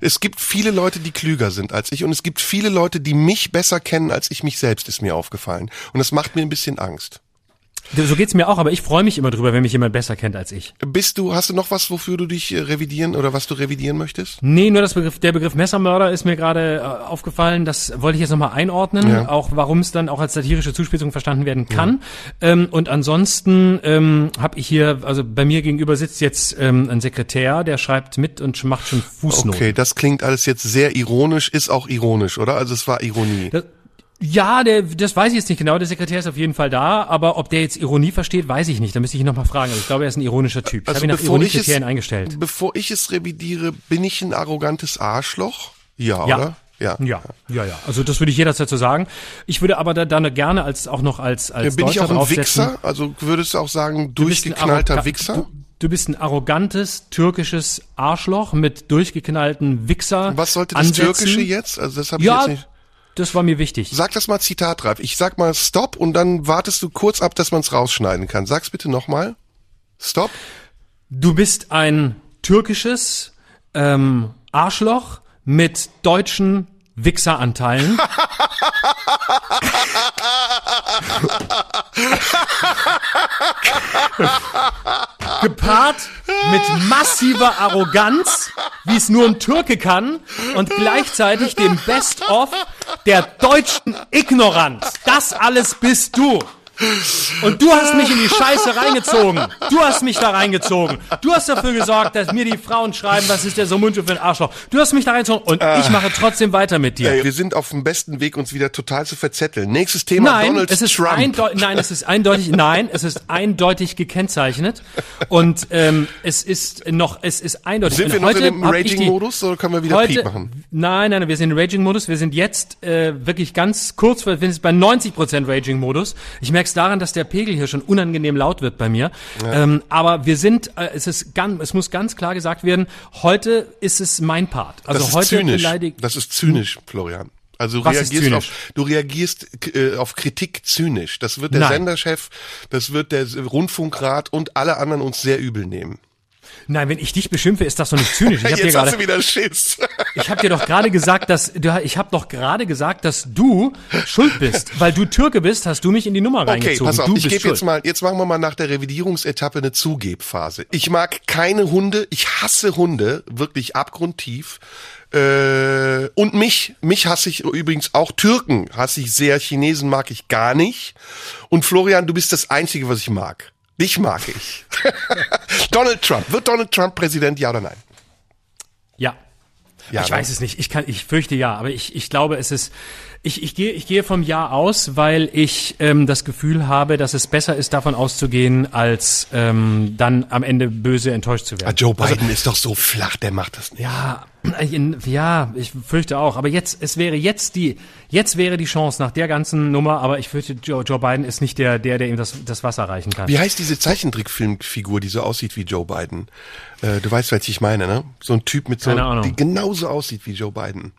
es gibt viele Leute, die klüger sind als ich und es gibt viele Leute, die mich besser kennen als ich mich selbst, ist mir aufgefallen. Und das macht mir ein bisschen Angst. So geht's mir auch, aber ich freue mich immer drüber, wenn mich jemand besser kennt als ich. Bist du, hast du noch was, wofür du dich äh, revidieren oder was du revidieren möchtest? Nee, nur das Begriff, der Begriff Messermörder ist mir gerade äh, aufgefallen. Das wollte ich jetzt nochmal einordnen, ja. auch warum es dann auch als satirische Zuspitzung verstanden werden kann. Ja. Ähm, und ansonsten ähm, habe ich hier, also bei mir gegenüber sitzt jetzt ähm, ein Sekretär, der schreibt mit und macht schon Fußnoten. Okay, das klingt alles jetzt sehr ironisch, ist auch ironisch, oder? Also es war Ironie. Das, ja, der, das weiß ich jetzt nicht genau. Der Sekretär ist auf jeden Fall da, aber ob der jetzt Ironie versteht, weiß ich nicht. Da müsste ich ihn nochmal fragen. Also ich glaube, er ist ein ironischer Typ. Also ich habe ihn nach Ironiekriterien eingestellt. Bevor ich es revidiere, bin ich ein arrogantes Arschloch? Ja, ja. oder? Ja. ja, ja, ja. Also das würde ich jederzeit so sagen. Ich würde aber da, dann gerne als auch noch als als Bin ich auch ein Wichser? Also würdest du auch sagen durchgeknallter Wichser? Du, du, bist ein arrogantes türkisches Arschloch mit durchgeknallten Wichser. Was sollte das Ansätzen. Türkische jetzt? Also das habe ja, ich jetzt nicht. Das war mir wichtig. Sag das mal zitatreif. Ich sag mal Stop und dann wartest du kurz ab, dass man es rausschneiden kann. Sag's bitte nochmal. Stop. Du bist ein türkisches ähm, Arschloch mit deutschen Wichseranteilen. Gepaart mit massiver Arroganz, wie es nur ein Türke kann, und gleichzeitig dem Best-of der deutschen Ignoranz. Das alles bist du. Und du hast mich in die Scheiße reingezogen. Du hast mich da reingezogen. Du hast dafür gesorgt, dass mir die Frauen schreiben, was ist der so Mundschutz für ein Arschloch. Du hast mich da reingezogen und ich Ah. mache trotzdem weiter mit dir. Ey, wir sind auf dem besten Weg, uns wieder total zu verzetteln. Nächstes Thema, Nein, Donald es ist Trump. nein, es ist eindeutig, nein, es ist eindeutig gekennzeichnet und ähm, es ist noch, es ist eindeutig. Sind Und wir noch in dem ich Raging-Modus oder können wir wieder heute, Piep machen? Nein, nein, wir sind im Raging-Modus. Wir sind jetzt äh, wirklich ganz kurz, vor- wir sind jetzt bei 90% Raging-Modus. Ich merke es daran, dass der Pegel hier schon unangenehm laut wird bei mir. Ähm, aber wir sind, äh, es ist ganz, es muss ganz klar gesagt werden, heute ist es mein Part. Also das ist heute zynisch. beleidigt. Das ist zynisch, Florian. Also du Was reagierst, auf, du reagierst äh, auf Kritik zynisch. Das wird der Nein. Senderchef, das wird der Rundfunkrat und alle anderen uns sehr übel nehmen. Nein, wenn ich dich beschimpfe, ist das doch nicht zynisch. Ich habe dir Jetzt hast du wieder Schiss. Ich habe dir doch gerade gesagt, dass du, ich habe doch gerade gesagt, dass du schuld bist, weil du Türke bist, hast du mich in die Nummer Okay, reingezogen. pass auf, du ich gebe jetzt mal, jetzt machen wir mal nach der Revidierungsetappe eine Zugebphase. Ich mag keine Hunde, ich hasse Hunde, wirklich abgrundtief. Äh, und mich, mich hasse ich übrigens auch Türken, hasse ich sehr, Chinesen mag ich gar nicht. Und Florian, du bist das Einzige, was ich mag. Dich mag ich. Donald Trump, wird Donald Trump Präsident, ja oder nein? Ja. Ja, ich ne? weiß es nicht. Ich kann, ich fürchte ja, aber ich, ich glaube, es ist. Ich, ich gehe, ich gehe vom Ja aus, weil ich ähm, das Gefühl habe, dass es besser ist, davon auszugehen, als ähm, dann am Ende böse enttäuscht zu Ah, werden. Joe Biden ist doch so flach, der macht das nicht. Ja, ja, ich fürchte auch. Aber jetzt, es wäre jetzt die, jetzt wäre die Chance nach der ganzen Nummer. Aber ich fürchte, Joe, Joe Biden ist nicht der, der, der ihm das, das Wasser reichen kann. Wie heißt diese Zeichentrickfilmfigur, die so aussieht wie Joe Biden? Äh, du weißt, welche ich meine, ne? So ein Typ mit so, die genauso aussieht wie Joe Biden.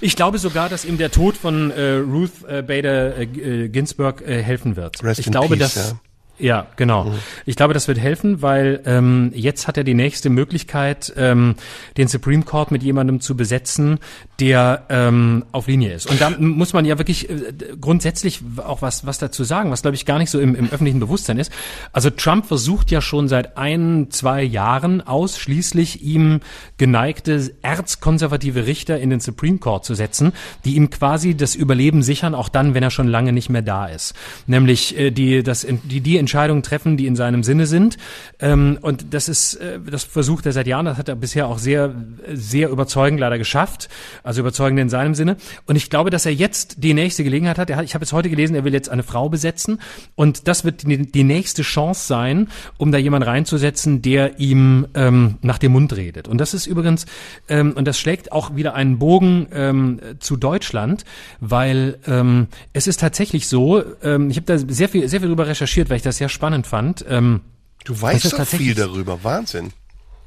Ich glaube sogar, dass ihm der Tod von äh, Ruth äh, Bader äh, äh, Ginsburg äh, helfen wird. Rest ich in glaube, peace, dass ja. Ja, genau. Ich glaube, das wird helfen, weil ähm, jetzt hat er die nächste Möglichkeit, ähm, den Supreme Court mit jemandem zu besetzen, der ähm, auf Linie ist. Und da muss man ja wirklich äh, grundsätzlich auch was, was dazu sagen, was glaube ich gar nicht so im, im öffentlichen Bewusstsein ist. Also Trump versucht ja schon seit ein, zwei Jahren ausschließlich ihm geneigte erzkonservative Richter in den Supreme Court zu setzen, die ihm quasi das Überleben sichern, auch dann, wenn er schon lange nicht mehr da ist. Nämlich äh, die, das, die, die Entscheidungen treffen, die in seinem Sinne sind. Ähm, und das ist, äh, das versucht er seit Jahren, das hat er bisher auch sehr, sehr überzeugend leider geschafft. Also überzeugend in seinem Sinne. Und ich glaube, dass er jetzt die nächste Gelegenheit hat. Hat ich habe es heute gelesen, er will jetzt eine Frau besetzen. Und das wird die, die nächste Chance sein, um da jemand reinzusetzen, der ihm ähm, nach dem Mund redet. Und das ist übrigens, ähm, und das schlägt auch wieder einen Bogen ähm, zu Deutschland, weil ähm, es ist tatsächlich so, ähm, ich habe da sehr viel, sehr viel drüber recherchiert, weil ich das sehr spannend fand. Ähm, Du Das weißt tatsächlich- viel darüber, Wahnsinn.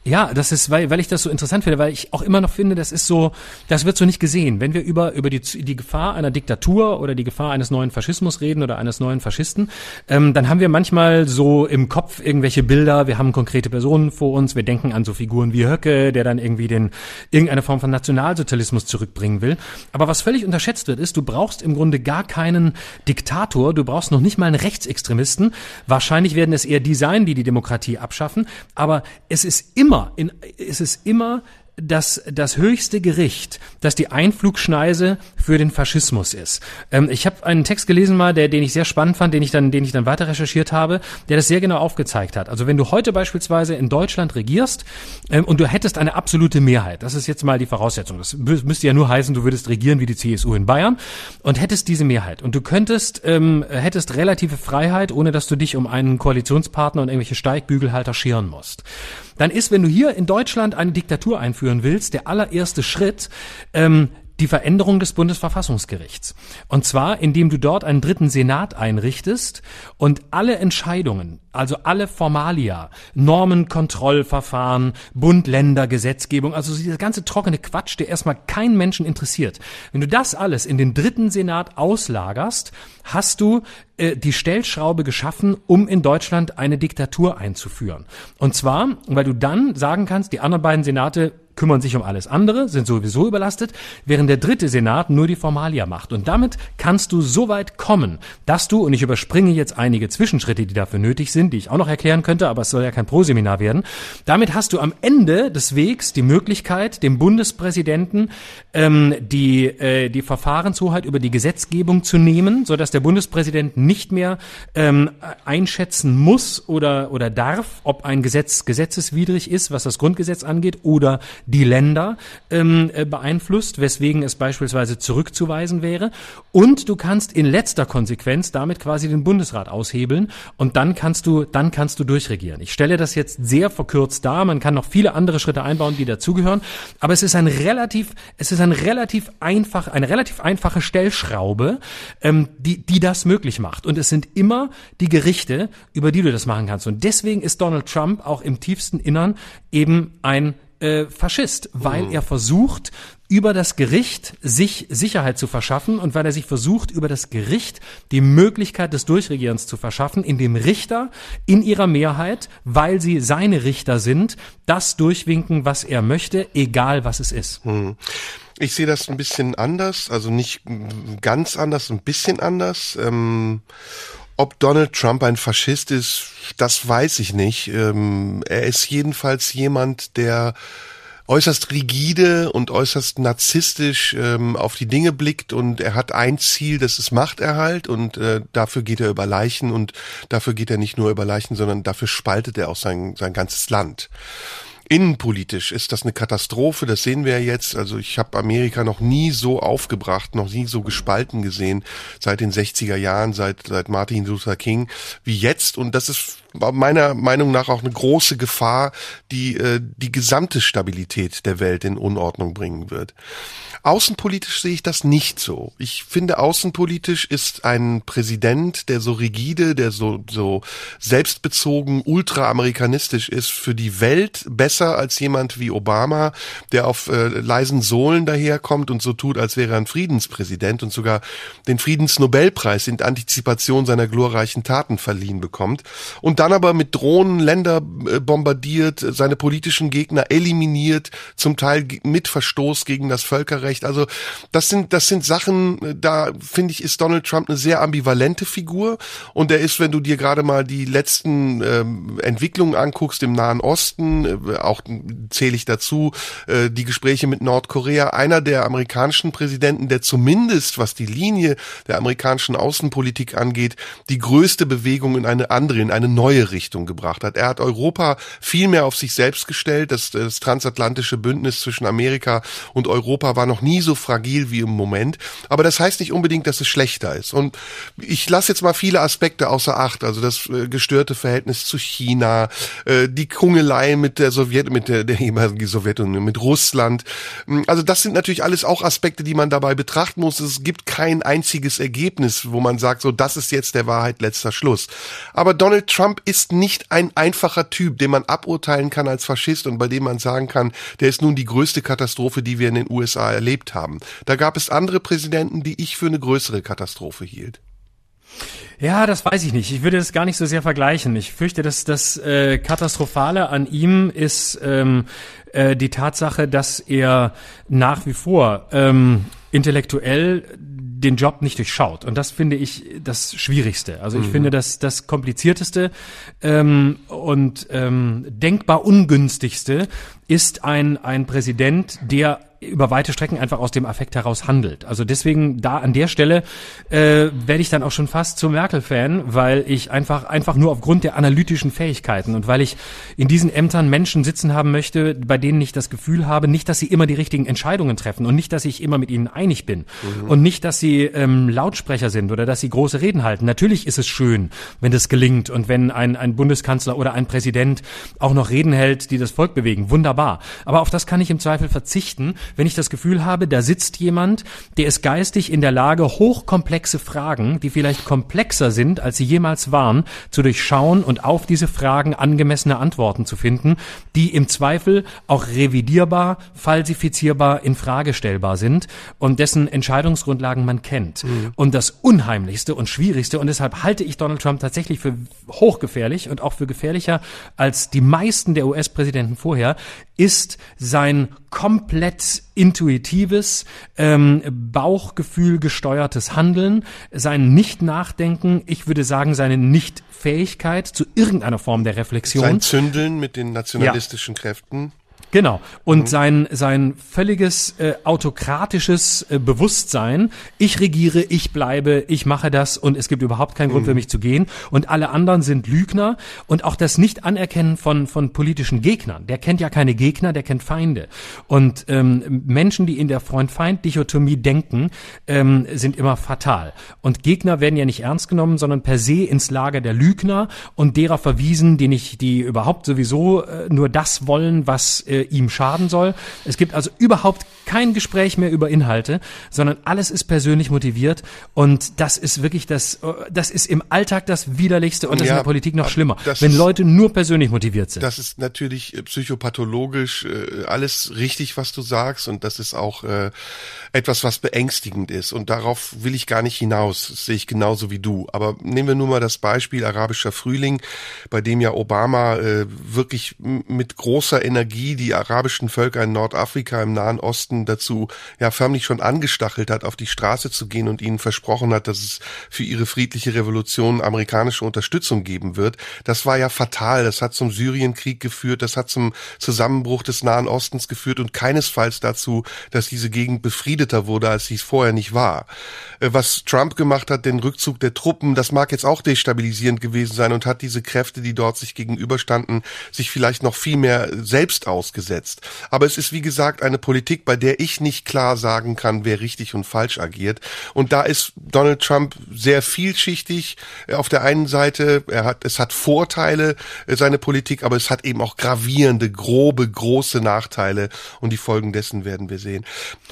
Ja, das ist, weil, weil ich das so interessant finde, weil ich auch immer noch finde, das ist so, das wird so nicht gesehen. Wenn wir über, über die, die Gefahr einer Diktatur oder die Gefahr eines neuen Faschismus reden oder eines neuen Faschisten, ähm, dann haben wir manchmal so im Kopf irgendwelche Bilder, wir haben konkrete Personen vor uns, wir denken an so Figuren wie Höcke, der dann irgendwie den, irgendeine Form von Nationalsozialismus zurückbringen will. Aber was völlig unterschätzt wird, ist, du brauchst im Grunde gar keinen Diktator, du brauchst noch nicht mal einen Rechtsextremisten. Wahrscheinlich werden es eher die sein, die die Demokratie abschaffen, aber es ist immer, in, es ist immer das, das höchste Gericht, das die Einflugschneise für den Faschismus ist. Ähm, ich habe einen Text gelesen mal, der, den ich sehr spannend fand, den ich dann, den ich dann weiter recherchiert habe, der das sehr genau aufgezeigt hat. Also wenn du heute beispielsweise in Deutschland regierst ähm, und du hättest eine absolute Mehrheit, das ist jetzt mal die Voraussetzung. Das mü- müsste ja nur heißen, du würdest regieren wie die CSU in Bayern und hättest diese Mehrheit und du könntest ähm, hättest relative Freiheit, ohne dass du dich um einen Koalitionspartner und irgendwelche Steigbügelhalter scheren musst dann ist, wenn du hier in Deutschland eine Diktatur einführen willst, der allererste Schritt ähm, die Veränderung des Bundesverfassungsgerichts. Und zwar, indem du dort einen dritten Senat einrichtest und alle Entscheidungen, also alle Formalia, Normenkontrollverfahren, Bund-Länder-Gesetzgebung, also dieser ganze trockene Quatsch, der erstmal keinen Menschen interessiert. Wenn du das alles in den dritten Senat auslagerst, hast du äh, die Stellschraube geschaffen, um in Deutschland eine Diktatur einzuführen. Und zwar, weil du dann sagen kannst, die anderen beiden Senate kümmern sich um alles andere, sind sowieso überlastet, während der dritte Senat nur die Formalia macht. Und damit kannst du so weit kommen, dass du, und ich überspringe jetzt einige Zwischenschritte, die dafür nötig sind, die ich auch noch erklären könnte, aber es soll ja kein Proseminar werden, damit hast du am Ende des Wegs die Möglichkeit, dem Bundespräsidenten ähm, die, äh, die Verfahrenshoheit über die Gesetzgebung zu nehmen, so dass der Bundespräsident nicht mehr ähm, einschätzen muss oder, oder darf, ob ein Gesetz gesetzeswidrig ist, was das Grundgesetz angeht, oder die Länder ähm, äh, beeinflusst, weswegen es beispielsweise zurückzuweisen wäre. Und du kannst in letzter Konsequenz damit quasi den Bundesrat aushebeln und dann kannst du, dann kannst du durchregieren. Ich stelle das jetzt sehr verkürzt dar. Man kann noch viele andere Schritte einbauen, die dazugehören. Aber es ist ein relativ, es ist ein relativ einfach, eine relativ einfache Stellschraube, ähm, die, die das möglich macht. Und es sind immer die Gerichte, über die du das machen kannst. Und deswegen ist Donald Trump auch im tiefsten Innern eben ein äh, Faschist, weil mhm. er versucht, über das Gericht sich Sicherheit zu verschaffen und weil er sich versucht, über das Gericht die Möglichkeit des Durchregierens zu verschaffen, indem Richter in ihrer Mehrheit, weil sie seine Richter sind, das durchwinken, was er möchte, egal was es ist. Mhm. Ich sehe das ein bisschen anders, also nicht ganz anders, ein bisschen anders. Ähm ob Donald Trump ein Faschist ist, das weiß ich nicht. Ähm, er ist jedenfalls jemand, der äußerst rigide und äußerst narzisstisch ähm, auf die Dinge blickt und er hat ein Ziel, das ist Machterhalt und äh, dafür geht er über Leichen und dafür geht er nicht nur über Leichen, sondern dafür spaltet er auch sein, sein ganzes Land. Innenpolitisch ist das eine Katastrophe, das sehen wir ja jetzt. Also ich habe Amerika noch nie so aufgebracht, noch nie so gespalten gesehen seit den 60er Jahren, seit, seit Martin Luther King wie jetzt. Und das ist meiner Meinung nach auch eine große Gefahr, die äh, die gesamte Stabilität der Welt in Unordnung bringen wird. Außenpolitisch sehe ich das nicht so. Ich finde, außenpolitisch ist ein Präsident, der so rigide, der so, so selbstbezogen, ultraamerikanistisch ist, für die Welt besser als jemand wie Obama, der auf äh, leisen Sohlen daherkommt und so tut, als wäre er ein Friedenspräsident und sogar den Friedensnobelpreis in Antizipation seiner glorreichen Taten verliehen bekommt. Und dann aber mit Drohnen Länder äh, bombardiert, seine politischen Gegner eliminiert, zum Teil mit Verstoß gegen das Völkerrecht Recht. Also das sind das sind Sachen, äh, da finde ich ist Donald Trump eine sehr ambivalente Figur und er ist, wenn du dir gerade mal die letzten ähm, Entwicklungen anguckst im Nahen Osten, äh, auch zähle ich dazu äh, die Gespräche mit Nordkorea, einer der amerikanischen Präsidenten, der zumindest was die Linie der amerikanischen Außenpolitik angeht, die größte Bewegung in eine andere, in eine neue Richtung gebracht hat. Er hat Europa viel mehr auf sich selbst gestellt. Das, das transatlantische Bündnis zwischen Amerika und Europa war noch nie so fragil wie im Moment. Aber das heißt nicht unbedingt, dass es schlechter ist. Und ich lasse jetzt mal viele Aspekte außer Acht. Also das äh, gestörte Verhältnis zu China, äh, die Kungelei mit der Sowjet, mit der, der ehemaligen Sowjetunion, mit Russland. Hm, also das sind natürlich alles auch Aspekte, die man dabei betrachten muss. Es gibt kein einziges Ergebnis, wo man sagt, so das ist jetzt der Wahrheit letzter Schluss. Aber Donald Trump ist nicht ein einfacher Typ, den man aburteilen kann als Faschist und bei dem man sagen kann, der ist nun die größte Katastrophe, die wir in den USA erlebt haben. Da gab es andere Präsidenten, die ich für eine größere Katastrophe hielt. Ja, das weiß ich nicht. Ich würde das gar nicht so sehr vergleichen. Ich fürchte, dass das äh, Katastrophale an ihm ist ähm, äh, die Tatsache, dass er nach wie vor ähm, intellektuell den Job nicht durchschaut. Und das finde ich das Schwierigste. Also ich mhm. finde das das komplizierteste ähm, und ähm, denkbar ungünstigste ist ein ein Präsident, der über weite Strecken einfach aus dem Affekt heraus handelt. Also deswegen da an der Stelle äh, werde ich dann auch schon fast zum Merkel-Fan, weil ich einfach einfach nur aufgrund der analytischen Fähigkeiten und weil ich in diesen Ämtern Menschen sitzen haben möchte, bei denen ich das Gefühl habe, nicht, dass sie immer die richtigen Entscheidungen treffen und nicht, dass ich immer mit ihnen einig bin mhm. und nicht, dass sie ähm, Lautsprecher sind oder dass sie große Reden halten. Natürlich ist es schön, wenn das gelingt und wenn ein, ein Bundeskanzler oder ein Präsident auch noch Reden hält, die das Volk bewegen. Wunderbar. Aber auf das kann ich im Zweifel verzichten, wenn ich das Gefühl habe, da sitzt jemand, der ist geistig in der Lage, hochkomplexe Fragen, die vielleicht komplexer sind, als sie jemals waren, zu durchschauen und auf diese Fragen angemessene Antworten zu finden, die im Zweifel auch revidierbar, falsifizierbar, in Frage stellbar sind und dessen Entscheidungsgrundlagen man kennt. Mhm. Und das Unheimlichste und Schwierigste, und deshalb halte ich Donald Trump tatsächlich für hochgefährlich und auch für gefährlicher als die meisten der US-Präsidenten vorher, ist sein komplett intuitives, ähm, Bauchgefühl gesteuertes Handeln, sein Nicht-Nachdenken, ich würde sagen, seine Nicht-Fähigkeit zu irgendeiner Form der Reflexion. Sein Zündeln mit den nationalistischen ja. Kräften. Genau. Und mhm. sein, sein völliges äh, autokratisches äh, Bewusstsein, ich regiere, ich bleibe, ich mache das und es gibt überhaupt keinen Grund mhm. für mich zu gehen. Und alle anderen sind Lügner. Und auch das Nicht-Anerkennen von, von politischen Gegnern. Der kennt ja keine Gegner, der kennt Feinde. Und ähm, Menschen, die in der Freund-Feind-Dichotomie denken, ähm, sind immer fatal. Und Gegner werden ja nicht ernst genommen, sondern per se ins Lager der Lügner und derer verwiesen, die nicht, die überhaupt sowieso äh, nur das wollen, was äh, ihm schaden soll. Es gibt also überhaupt kein Gespräch mehr über Inhalte, sondern alles ist persönlich motiviert und das ist wirklich das, das ist im Alltag das widerlichste und das ja, ist in der Politik noch schlimmer, wenn ist, Leute nur persönlich motiviert sind. Das ist natürlich äh, psychopathologisch äh, alles richtig, was du sagst und das ist auch äh, etwas, was beängstigend ist und darauf will ich gar nicht hinaus, das sehe ich genauso wie du. Aber nehmen wir nur mal das Beispiel arabischer Frühling, bei dem ja Obama äh, wirklich mit großer Energie die arabischen Völker in Nordafrika, im Nahen Osten dazu ja förmlich schon angestachelt hat, auf die Straße zu gehen und ihnen versprochen hat, dass es für ihre friedliche Revolution amerikanische Unterstützung geben wird. Das war ja fatal. Das hat zum Syrienkrieg geführt, das hat zum Zusammenbruch des Nahen Ostens geführt und keinesfalls dazu, dass diese Gegend befriedeter wurde, als sie es vorher nicht war. Äh, was Trump gemacht hat, den Rückzug der Truppen, das mag jetzt auch destabilisierend gewesen sein und hat diese Kräfte, die dort sich gegenüberstanden, sich vielleicht noch viel mehr selbst ausgesetzt. Aber es ist, wie gesagt, eine Politik, bei der ich nicht klar sagen kann, wer richtig und falsch agiert. Und da ist Donald Trump sehr vielschichtig. Auf der einen Seite, er hat, es hat Vorteile, äh, seine Politik, aber es hat eben auch gravierende, grobe, große Nachteile und die Folgen dessen werden wir sehen.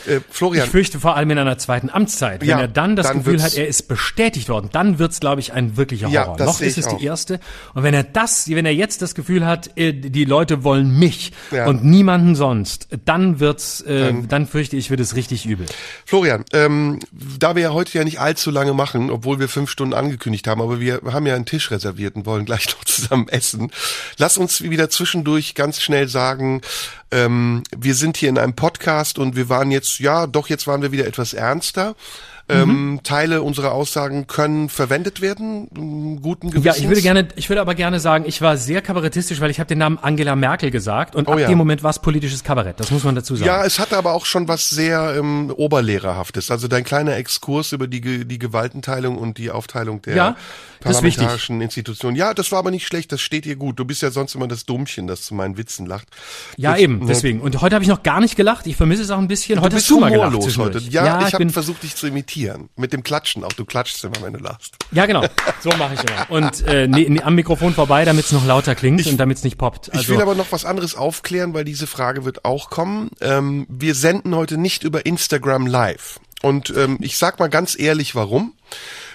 Äh, Florian. Ich fürchte vor allem in einer zweiten Amtszeit, wenn ja, er dann das dann Gefühl hat, er ist bestätigt worden, dann wird's, glaube ich, ein wirklicher Horror. Ja, Noch ist es auch. die erste. Und wenn er das, wenn er jetzt das Gefühl hat, äh, die Leute wollen mich ja. Und niemanden sonst, dann wird's, äh, dann, dann fürchte ich, wird es richtig übel. Florian, ähm, da wir ja heute ja nicht allzu lange machen, obwohl wir fünf Stunden angekündigt haben, aber wir haben ja einen Tisch reserviert und wollen gleich noch zusammen essen. Lass uns wieder zwischendurch ganz schnell sagen, ähm, wir sind hier in einem Podcast und wir waren jetzt, ja, doch, jetzt waren wir wieder etwas ernster. Ähm, mhm. Teile unserer Aussagen können verwendet werden, guten Gewissens. Ja, ich würde gerne, ich würde aber gerne sagen, ich war sehr kabarettistisch, weil ich habe den Namen Angela Merkel gesagt und oh, ab ja. dem Moment war es politisches Kabarett. Das muss man dazu sagen. Ja, es hatte aber auch schon was sehr ähm, oberlehrerhaftes. Also dein kleiner Exkurs über die die Gewaltenteilung und die Aufteilung der ja, parlamentarischen Institutionen. Ja, das war aber nicht schlecht. Das steht dir gut. Du bist ja sonst immer das Dummchen, das zu meinen Witzen lacht. Ja, ich, eben. Ne, deswegen. Und heute habe ich noch gar nicht gelacht. Ich vermisse es auch ein bisschen. Heute hast du mal gelacht heute. Ja, ja ich, ich habe versucht, dich zu imitieren imitieren. Mit dem Klatschen auch. Du klatschst immer, wenn du lachst. Ja, genau. So mache ich immer. Und äh, ne, ne, am Mikrofon vorbei, damit es noch lauter klingt ich, und damit es nicht poppt. Also, ich will aber noch was anderes aufklären, weil diese Frage wird auch kommen. Ähm, wir senden heute nicht über Instagram live. Und ähm, ich sag mal ganz ehrlich, warum.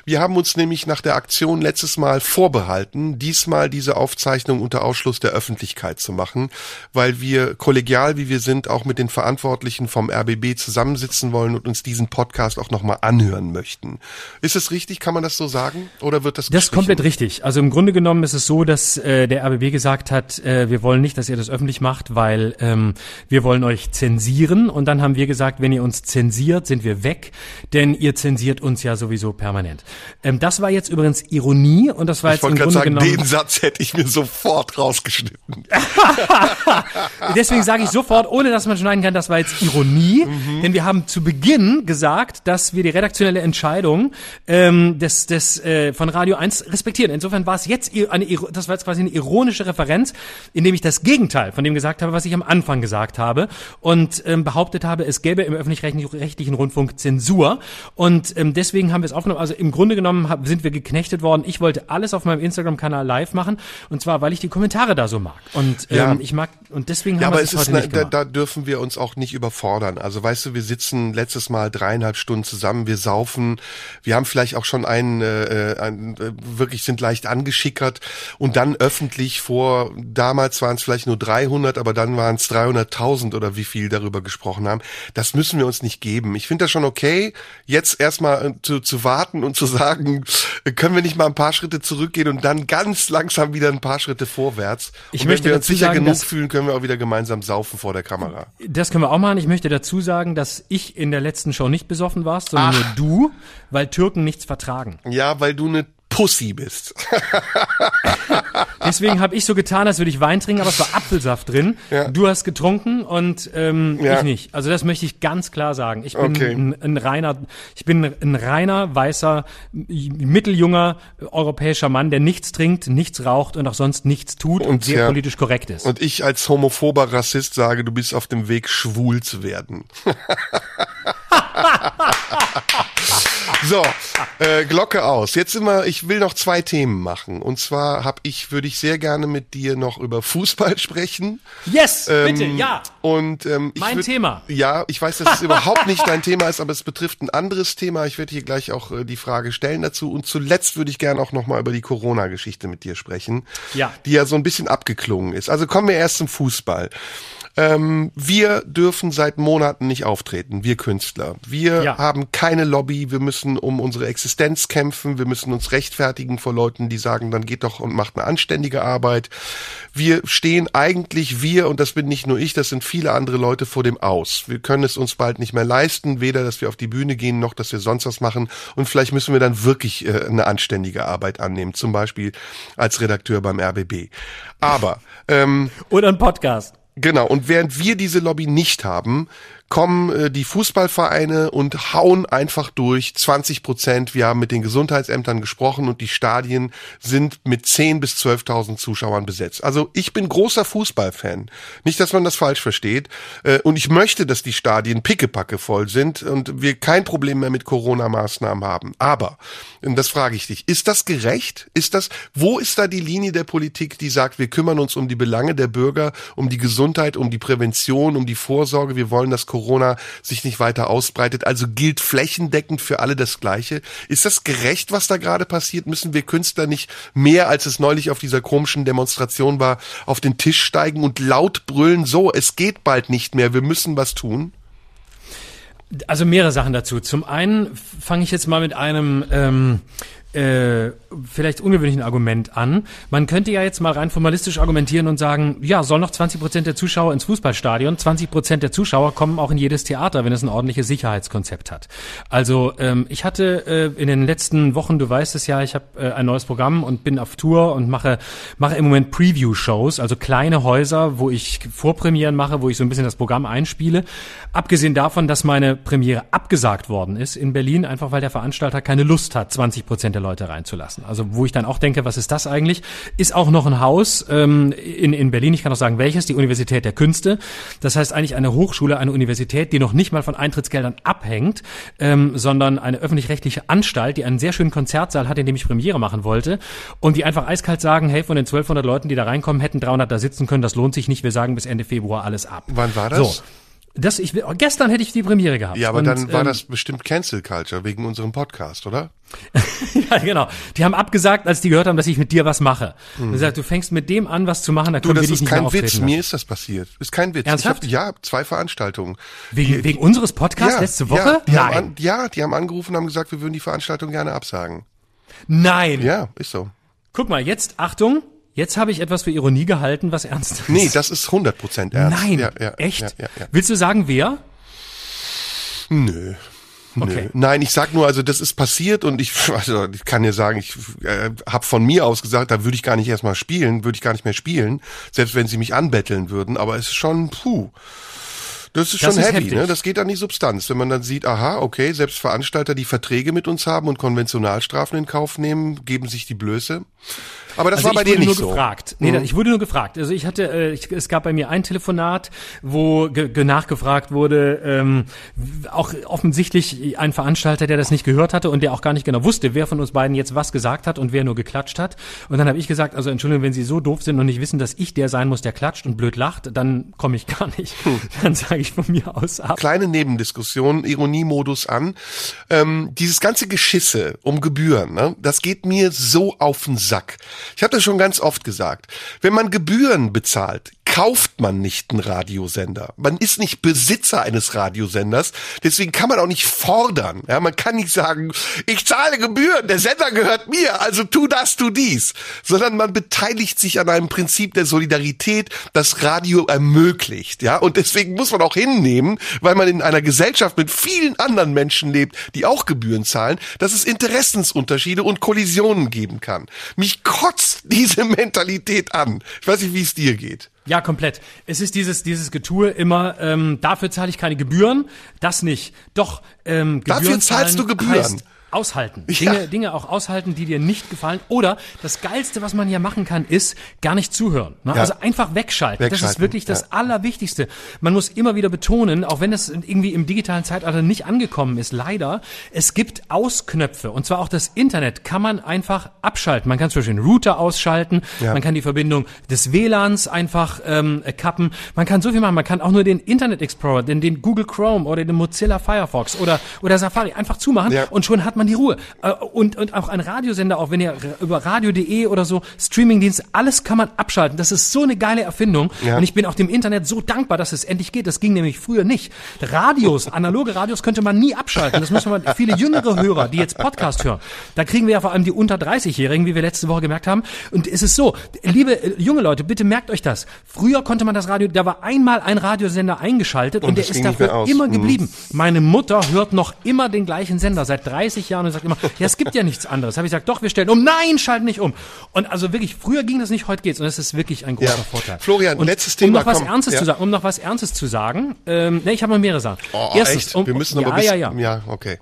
Wir haben uns nämlich nach der Aktion letztes Mal vorbehalten, diesmal diese Aufzeichnung unter Ausschluss der Öffentlichkeit zu machen, weil wir kollegial, wie wir sind, auch mit den Verantwortlichen vom RBB zusammensitzen wollen und uns diesen Podcast auch nochmal anhören möchten. Ist es richtig? Kann man das so sagen? Oder wird das Das ist komplett richtig. Also im Grunde genommen ist es so, dass äh, der RBB gesagt hat, äh, wir wollen nicht, dass ihr das öffentlich macht, weil ähm, wir wollen euch zensieren. Und dann haben wir gesagt, wenn ihr uns zensiert, sind wir weg, denn ihr zensiert uns ja sowieso permanent. Ähm, das war jetzt übrigens Ironie und das war jetzt ich im Grunde sagen, genommen. Den Satz hätte ich mir sofort rausgeschnitten. Deswegen sage ich sofort, ohne dass man schneiden kann, das war jetzt Ironie, mhm. denn wir haben zu Beginn gesagt, dass wir die redaktionelle Entscheidung ähm, des, des äh, von Radio 1 respektieren. Insofern war es jetzt eine, das war jetzt quasi eine ironische Referenz, indem ich das Gegenteil von dem gesagt habe, was ich am Anfang gesagt habe und ähm, behauptet habe, es gäbe im öffentlich-rechtlichen Rundfunk Zensur und ähm, deswegen haben wir es aufgenommen. Also im Grunde genommen hab, sind wir geknechtet worden. Ich wollte alles auf meinem Instagram-Kanal live machen und zwar, weil ich die Kommentare da so mag. Und ähm, ja. ich mag und deswegen ja, haben wir es heute ist, nicht da, da dürfen wir uns auch nicht überfordern. Also weißt du, wir sitzen letztes Mal dreieinhalb Stunden zusammen, wir saufen, wir haben vielleicht auch schon einen, äh, einen äh, wirklich sind leicht angeschickert und dann öffentlich vor damals waren es vielleicht nur 300, aber dann waren es 300.000 oder wie viel darüber gesprochen haben. Das müssen wir uns nicht geben. Ich finde das schon okay, jetzt erstmal äh, zu, zu warten und zu sagen, können wir nicht mal ein paar Schritte zurückgehen und dann ganz langsam wieder ein paar Schritte vorwärts. Ich und möchte wenn wir uns sicher sagen, genug fühlen, können wir auch wieder gemeinsam saufen vor der Kamera. Das können wir auch machen. Ich möchte dazu sagen, dass ich in der letzten Show nicht besoffen warst, sondern nur du, weil Türken nichts vertragen. Ja, weil du eine Pussy bist. Deswegen habe ich so getan, als würde ich Wein trinken, aber es war Apfelsaft drin. Ja. Du hast getrunken und ähm, Ja. ich nicht. Also das möchte ich ganz klar sagen. Ich bin Okay. ein, ein reiner, ich bin ein reiner weißer mitteljunger europäischer Mann, der nichts trinkt, nichts raucht und auch sonst nichts tut und, Und sehr ja. politisch korrekt ist. Und ich als homophober Rassist sage, du bist auf dem Weg, schwul zu werden. so, äh, Glocke aus. Jetzt immer, ich will noch zwei Themen machen. Und zwar habe ich, würde ich sehr gerne mit dir noch über Fußball sprechen. yes, bitte, Ähm, ja. Und ähm, ich Mein würd- Thema. Ja, ich weiß, dass es überhaupt nicht dein Thema ist, aber es betrifft ein anderes Thema. Ich werde hier gleich auch äh, die Frage stellen dazu. Und zuletzt würde ich gerne auch noch mal über die Corona-Geschichte mit dir sprechen, Ja. die ja so ein bisschen abgeklungen ist. Also kommen wir erst zum Fußball. Ähm, wir dürfen seit Monaten nicht auftreten, wir Künstler. Wir Ja. haben keine Lobby, wir müssen um unsere Existenz kämpfen, wir müssen uns rechtfertigen vor Leuten, die sagen, dann geht doch und macht eine anständige Arbeit. Wir stehen eigentlich, wir, und das bin nicht nur ich, das sind viele andere Leute vor dem Aus. Wir können es uns bald nicht mehr leisten, weder, dass wir auf die Bühne gehen, noch, dass wir sonst was machen. Und vielleicht müssen wir dann wirklich äh, eine anständige Arbeit annehmen, zum Beispiel als Redakteur beim RBB. Aber, ähm, Oder ein Podcast. Genau, und während wir diese Lobby nicht haben, kommen äh, die Fußballvereine und hauen einfach durch 20 Prozent. Wir haben mit den Gesundheitsämtern gesprochen und die Stadien sind mit 10 bis 12.000 Zuschauern besetzt. Also ich bin großer Fußballfan. Nicht, dass man das falsch versteht. Äh, und ich möchte, dass die Stadien pickepacke voll sind und wir kein Problem mehr mit Corona-Maßnahmen haben. Aber, und das frage ich dich, ist das gerecht? Ist das, wo ist da die Linie der Politik, die sagt, wir kümmern uns um die Belange der Bürger, um die Gesundheit, um die Prävention, um die Vorsorge, wir wollen, dass Corona sich nicht weiter ausbreitet, also gilt flächendeckend für alle das Gleiche. Ist das gerecht, was da gerade passiert? Müssen wir Künstler nicht mehr, als es neulich auf dieser komischen Demonstration war, auf den Tisch steigen und laut brüllen, so, es geht bald nicht mehr, wir müssen was tun? Also mehrere Sachen dazu. Zum einen fange ich jetzt mal mit einem ähm, äh, vielleicht ungewöhnlichen Argument an. Man könnte ja jetzt mal rein formalistisch argumentieren und sagen, ja, soll noch 20 Prozent der Zuschauer ins Fußballstadion, 20 Prozent der Zuschauer kommen auch in jedes Theater, wenn es ein ordentliches Sicherheitskonzept hat. Also ähm, ich hatte äh, in den letzten Wochen, du weißt es ja, ich habe äh, ein neues Programm und bin auf Tour und mache mache im Moment Preview-Shows, also kleine Häuser, wo ich Vorpremieren mache, wo ich so ein bisschen das Programm einspiele. Abgesehen davon, dass meine Premiere abgesagt worden ist in Berlin, einfach weil der Veranstalter keine Lust hat, 20 Prozent Leute reinzulassen. Also wo ich dann auch denke, was ist das eigentlich? Ist auch noch ein Haus ähm, in, in Berlin, ich kann auch sagen welches, die Universität der Künste. Das heißt eigentlich eine Hochschule, eine Universität, die noch nicht mal von Eintrittsgeldern abhängt, ähm, sondern eine öffentlich-rechtliche Anstalt, die einen sehr schönen Konzertsaal hat, in dem ich Premiere machen wollte und die einfach eiskalt sagen, hey, von den 1200 Leuten, die da reinkommen, hätten 300 da sitzen können, das lohnt sich nicht, wir sagen bis Ende Februar alles ab. Wann war das? So. Das, ich, gestern hätte ich die Premiere gehabt. Ja, aber Und, dann war ähm, das bestimmt Cancel Culture wegen unserem Podcast, oder? Ja, genau. Die haben abgesagt, als die gehört haben, dass ich mit dir was mache. Mhm. gesagt, du fängst mit dem an, was zu machen, da Du, können wir das dich ist nicht mehr kein auftreten Witz. lassen. Mir ist das passiert. Ist kein Witz. Ernsthaft? Ich hab, ja, zwei Veranstaltungen. Wegen, wegen unseres Podcasts letzte Woche? Ja, die haben Nein. an, ja, die haben angerufen und haben gesagt, wir würden die Veranstaltung gerne absagen. Nein. Ja, ist so. Guck mal, jetzt, Achtung, jetzt habe ich etwas für Ironie gehalten, was ernst ist. Nee, das ist 100% ernst. Nein, ja, ja, echt? Ja. Willst du sagen, wer? Nö. Okay. Nö. Nein, ich sag nur, also das ist passiert und ich, also ich kann dir sagen, ich äh, habe von mir aus gesagt, da würde ich gar nicht erstmal spielen, würde ich gar nicht mehr spielen, selbst wenn sie mich anbetteln würden, aber es ist schon, puh. Das ist Das schon ist heavy, heftig. ne? Das geht an die Substanz. Wenn man dann sieht, aha, okay, selbst Veranstalter, die Verträge mit uns haben und Konventionalstrafen in Kauf nehmen, geben sich die Blöße. Aber das Also war bei ich dir wurde nicht nur so. gefragt. Nee, ich wurde nur gefragt. Also ich hatte, äh, ich, es gab bei mir ein Telefonat, wo ge nachgefragt wurde, ähm, auch offensichtlich ein Veranstalter, der das nicht gehört hatte und der auch gar nicht genau wusste, wer von uns beiden jetzt was gesagt hat und wer nur geklatscht hat. Und dann habe ich gesagt, also Entschuldigung, wenn Sie so doof sind und nicht wissen, dass ich der sein muss, der klatscht und blöd lacht, dann komme ich gar nicht. Hm. Dann sage ich von mir aus ab. kleine Nebendiskussion, Ironiemodus an. Ähm, dieses ganze Geschisse um Gebühren, ne, das geht mir so auf den Sack. Ich habe das schon ganz oft gesagt. Wenn man Gebühren bezahlt, kauft man nicht einen Radiosender. Man ist nicht Besitzer eines Radiosenders. Deswegen kann man auch nicht fordern. Ja, man kann nicht sagen, ich zahle Gebühren, der Sender gehört mir, also tu das, tu dies. Sondern man beteiligt sich an einem Prinzip der Solidarität, das Radio ermöglicht. Ja, und deswegen muss man auch hinnehmen, weil man in einer Gesellschaft mit vielen anderen Menschen lebt, die auch Gebühren zahlen, dass es Interessensunterschiede und Kollisionen geben kann. Mich kotzt diese Mentalität an. Ich weiß nicht, wie es dir geht. Ja, komplett. Es ist dieses, dieses Getue immer, ähm, dafür zahle ich keine Gebühren, das nicht. Doch, ähm, Gebühren Dafür zahlst du Gebühren. Heißt, aushalten. Ja. Dinge, Dinge auch aushalten, die dir nicht gefallen. Oder das Geilste, was man hier machen kann, ist gar nicht zuhören. Ne? Ja. Also einfach wegschalten. Das ist Wegschalten, wirklich das ja. Allerwichtigste. Man muss immer wieder betonen, auch wenn es irgendwie im digitalen Zeitalter nicht angekommen ist, leider, es gibt Ausknöpfe. Und zwar auch das Internet kann man einfach abschalten. Man kann zum Beispiel den Router ausschalten, Ja. man kann die Verbindung des WLANs einfach ähm, kappen. Man kann so viel machen. Man kann auch nur den Internet Explorer, den, den Google Chrome oder den Mozilla Firefox oder, oder Safari einfach zumachen Ja. und schon hat man die Ruhe. Äh, Und, und auch ein Radiosender, auch wenn ihr über radio.de oder so, Streamingdienst, alles kann man abschalten. Das ist so eine geile Erfindung. Ja. Und ich bin auch dem Internet so dankbar, dass es endlich geht. Das ging nämlich früher nicht. Radios, analoge Radios könnte man nie abschalten. Das müssen wir, viele jüngere Hörer, die jetzt Podcast hören. Da kriegen wir ja vor allem die unter 30-Jährigen, wie wir letzte Woche gemerkt haben. Und es ist so, liebe äh, junge Leute, bitte merkt euch das. Früher konnte man das Radio, da war einmal ein Radiosender eingeschaltet und, Und der ist dafür immer Mhm. geblieben. Meine Mutter hört noch immer den gleichen Sender seit 30 Jahren und sagt immer, ja, es gibt ja nichts anderes. Habe ich gesagt, doch, wir stellen um. Nein, schalten nicht um. Und also wirklich, früher ging das nicht, heute geht's. Und das ist wirklich ein großer Ja. Vorteil. Florian, und letztes Um Thema, noch was komm. Ernstes Ja. zu sagen, um noch was Ernstes zu sagen, ähm, ne, ich habe noch mehrere Sachen. Oh, Erstens, echt? um, wir müssen ja, aber bis, ja, ja. ja, okay.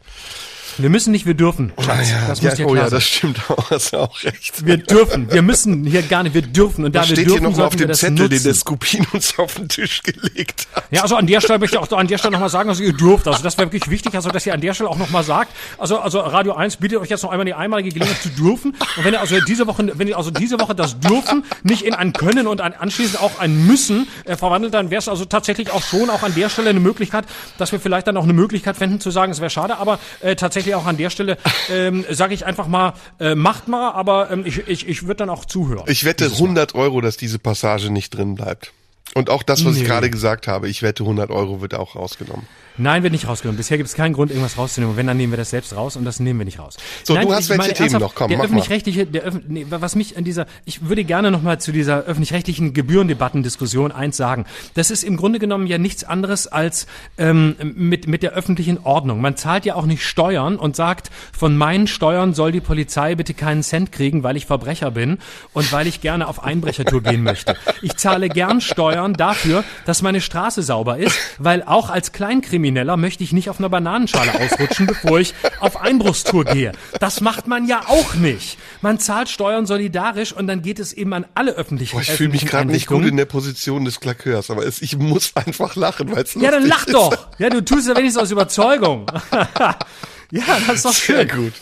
Wir müssen nicht, wir dürfen. Schatz. ja, das ja, muss dir oh klar ja, sein. das stimmt auch, hast du auch recht. Wir dürfen, wir müssen hier gar nicht, wir dürfen. Und da Das wir steht dürfen, hier noch mal auf dem Zettel, nutzen. den der Skupin uns auf den Tisch gelegt hat. Ja, also an der Stelle möchte ich auch an der Stelle nochmal sagen, also ihr dürft. Also das wäre wirklich wichtig, also dass ihr an der Stelle auch nochmal sagt. Also, also Radio 1 bietet euch jetzt noch einmal die einmalige Gelegenheit zu dürfen. Und wenn ihr also diese Woche, wenn ihr also diese Woche das dürfen nicht in ein Können und ein anschließend auch ein Müssen äh, verwandelt, dann wäre es also tatsächlich auch schon auch an der Stelle eine Möglichkeit, dass wir vielleicht dann auch eine Möglichkeit fänden zu sagen, es wäre schade, aber äh, tatsächlich auch an der Stelle ähm, sage ich einfach mal, äh, macht mal, aber ähm, ich, ich, ich würde dann auch zuhören. Ich wette 100 Euro, dass diese Passage nicht drin bleibt. Und auch das, was ich Nee. gerade gesagt habe, ich wette 100 Euro wird auch rausgenommen. Nein, wird nicht rausgenommen. Bisher gibt es keinen Grund, irgendwas rauszunehmen. Und wenn, dann nehmen wir das selbst raus und das nehmen wir nicht raus. So, Nein, du hast ich welche Themen noch? Komm, der mach öffentlich-rechtliche, der Öff nee, was mich an dieser, ich würde gerne nochmal zu dieser öffentlich-rechtlichen Gebührendebattendiskussion eins sagen. Das ist im Grunde genommen ja nichts anderes als ähm, mit mit der öffentlichen Ordnung. Man zahlt ja auch nicht Steuern und sagt, von meinen Steuern soll die Polizei bitte keinen Cent kriegen, weil ich Verbrecher bin und weil ich gerne auf Einbrechertour gehen möchte. Ich zahle gern Steuern dafür, dass meine Straße sauber ist, weil auch als Kleinkrimineller möchte ich nicht auf einer Bananenschale ausrutschen, bevor ich auf Einbruchstour gehe. Das macht man ja auch nicht. Man zahlt Steuern solidarisch und dann geht es eben an alle öffentlichen Boah, ich fühle mich gerade nicht gut in der Position des Klakeurs, aber es, ich muss einfach lachen, weil es Ja, dann lach ist. doch. Ja, du tust ja wenigstens aus Überzeugung. ja, das ist doch Sehr schön. gut.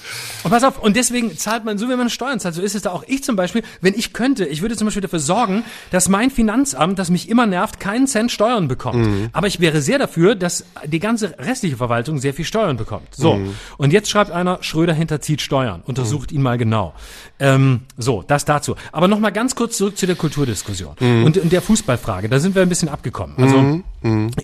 Und pass auf, und deswegen zahlt man, so wie man Steuern zahlt, so ist es da auch ich zum Beispiel, wenn ich könnte, ich würde zum Beispiel dafür sorgen, dass mein Finanzamt, das mich immer nervt, keinen Cent Steuern bekommt. Mhm. Aber ich wäre sehr dafür, dass die ganze restliche Verwaltung sehr viel Steuern bekommt. So. Mhm. Und jetzt schreibt einer, Schröder hinterzieht Steuern. Untersucht ihn mal genau. Ähm, so, das dazu. Aber nochmal ganz kurz zurück zu der Kulturdiskussion Mhm. und, und der Fußballfrage. Da sind wir ein bisschen abgekommen. Also,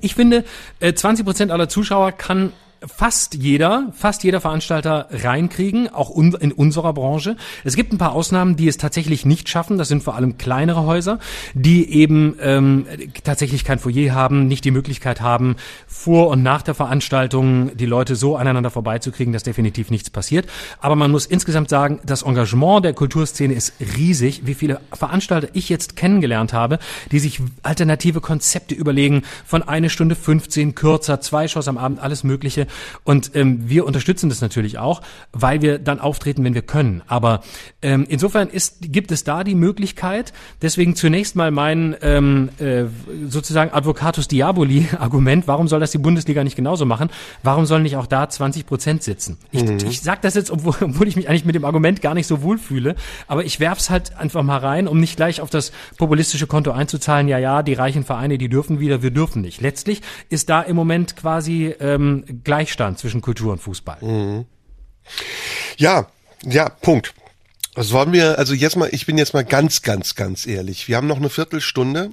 ich finde, äh, 20 Prozent aller Zuschauer kann fast jeder, fast jeder Veranstalter reinkriegen, auch un in unserer Branche. Es gibt ein paar Ausnahmen, die es tatsächlich nicht schaffen. Das sind vor allem kleinere Häuser, die eben ähm, tatsächlich kein Foyer haben, nicht die Möglichkeit haben, vor und nach der Veranstaltung die Leute so aneinander vorbeizukriegen, dass definitiv nichts passiert. Aber man muss insgesamt sagen, das Engagement der Kulturszene ist riesig. Wie viele Veranstalter ich jetzt kennengelernt habe, die sich alternative Konzepte überlegen, von eine Stunde 15 kürzer, zwei Shows am Abend, alles Mögliche. Und ähm, wir unterstützen das natürlich auch, weil wir dann auftreten, wenn wir können. Aber ähm, insofern ist, gibt es da die Möglichkeit, deswegen zunächst mal mein ähm, äh, sozusagen Advocatus Diaboli Argument, warum soll das die Bundesliga nicht genauso machen? Warum sollen nicht auch da 20 Prozent sitzen? Ich, ich sage das jetzt, obwohl, obwohl ich mich eigentlich mit dem Argument gar nicht so wohl fühle, aber ich werf's halt einfach mal rein, um nicht gleich auf das populistische Konto einzuzahlen, ja, ja, die reichen Vereine, die dürfen wieder, wir dürfen nicht. Letztlich ist da im Moment quasi ähm, Gleichstand zwischen Kultur und Fußball. Ja, ja, Punkt. Was wollen wir, also jetzt mal, ich bin jetzt mal ganz, ganz, ganz ehrlich. Wir haben noch eine Viertelstunde.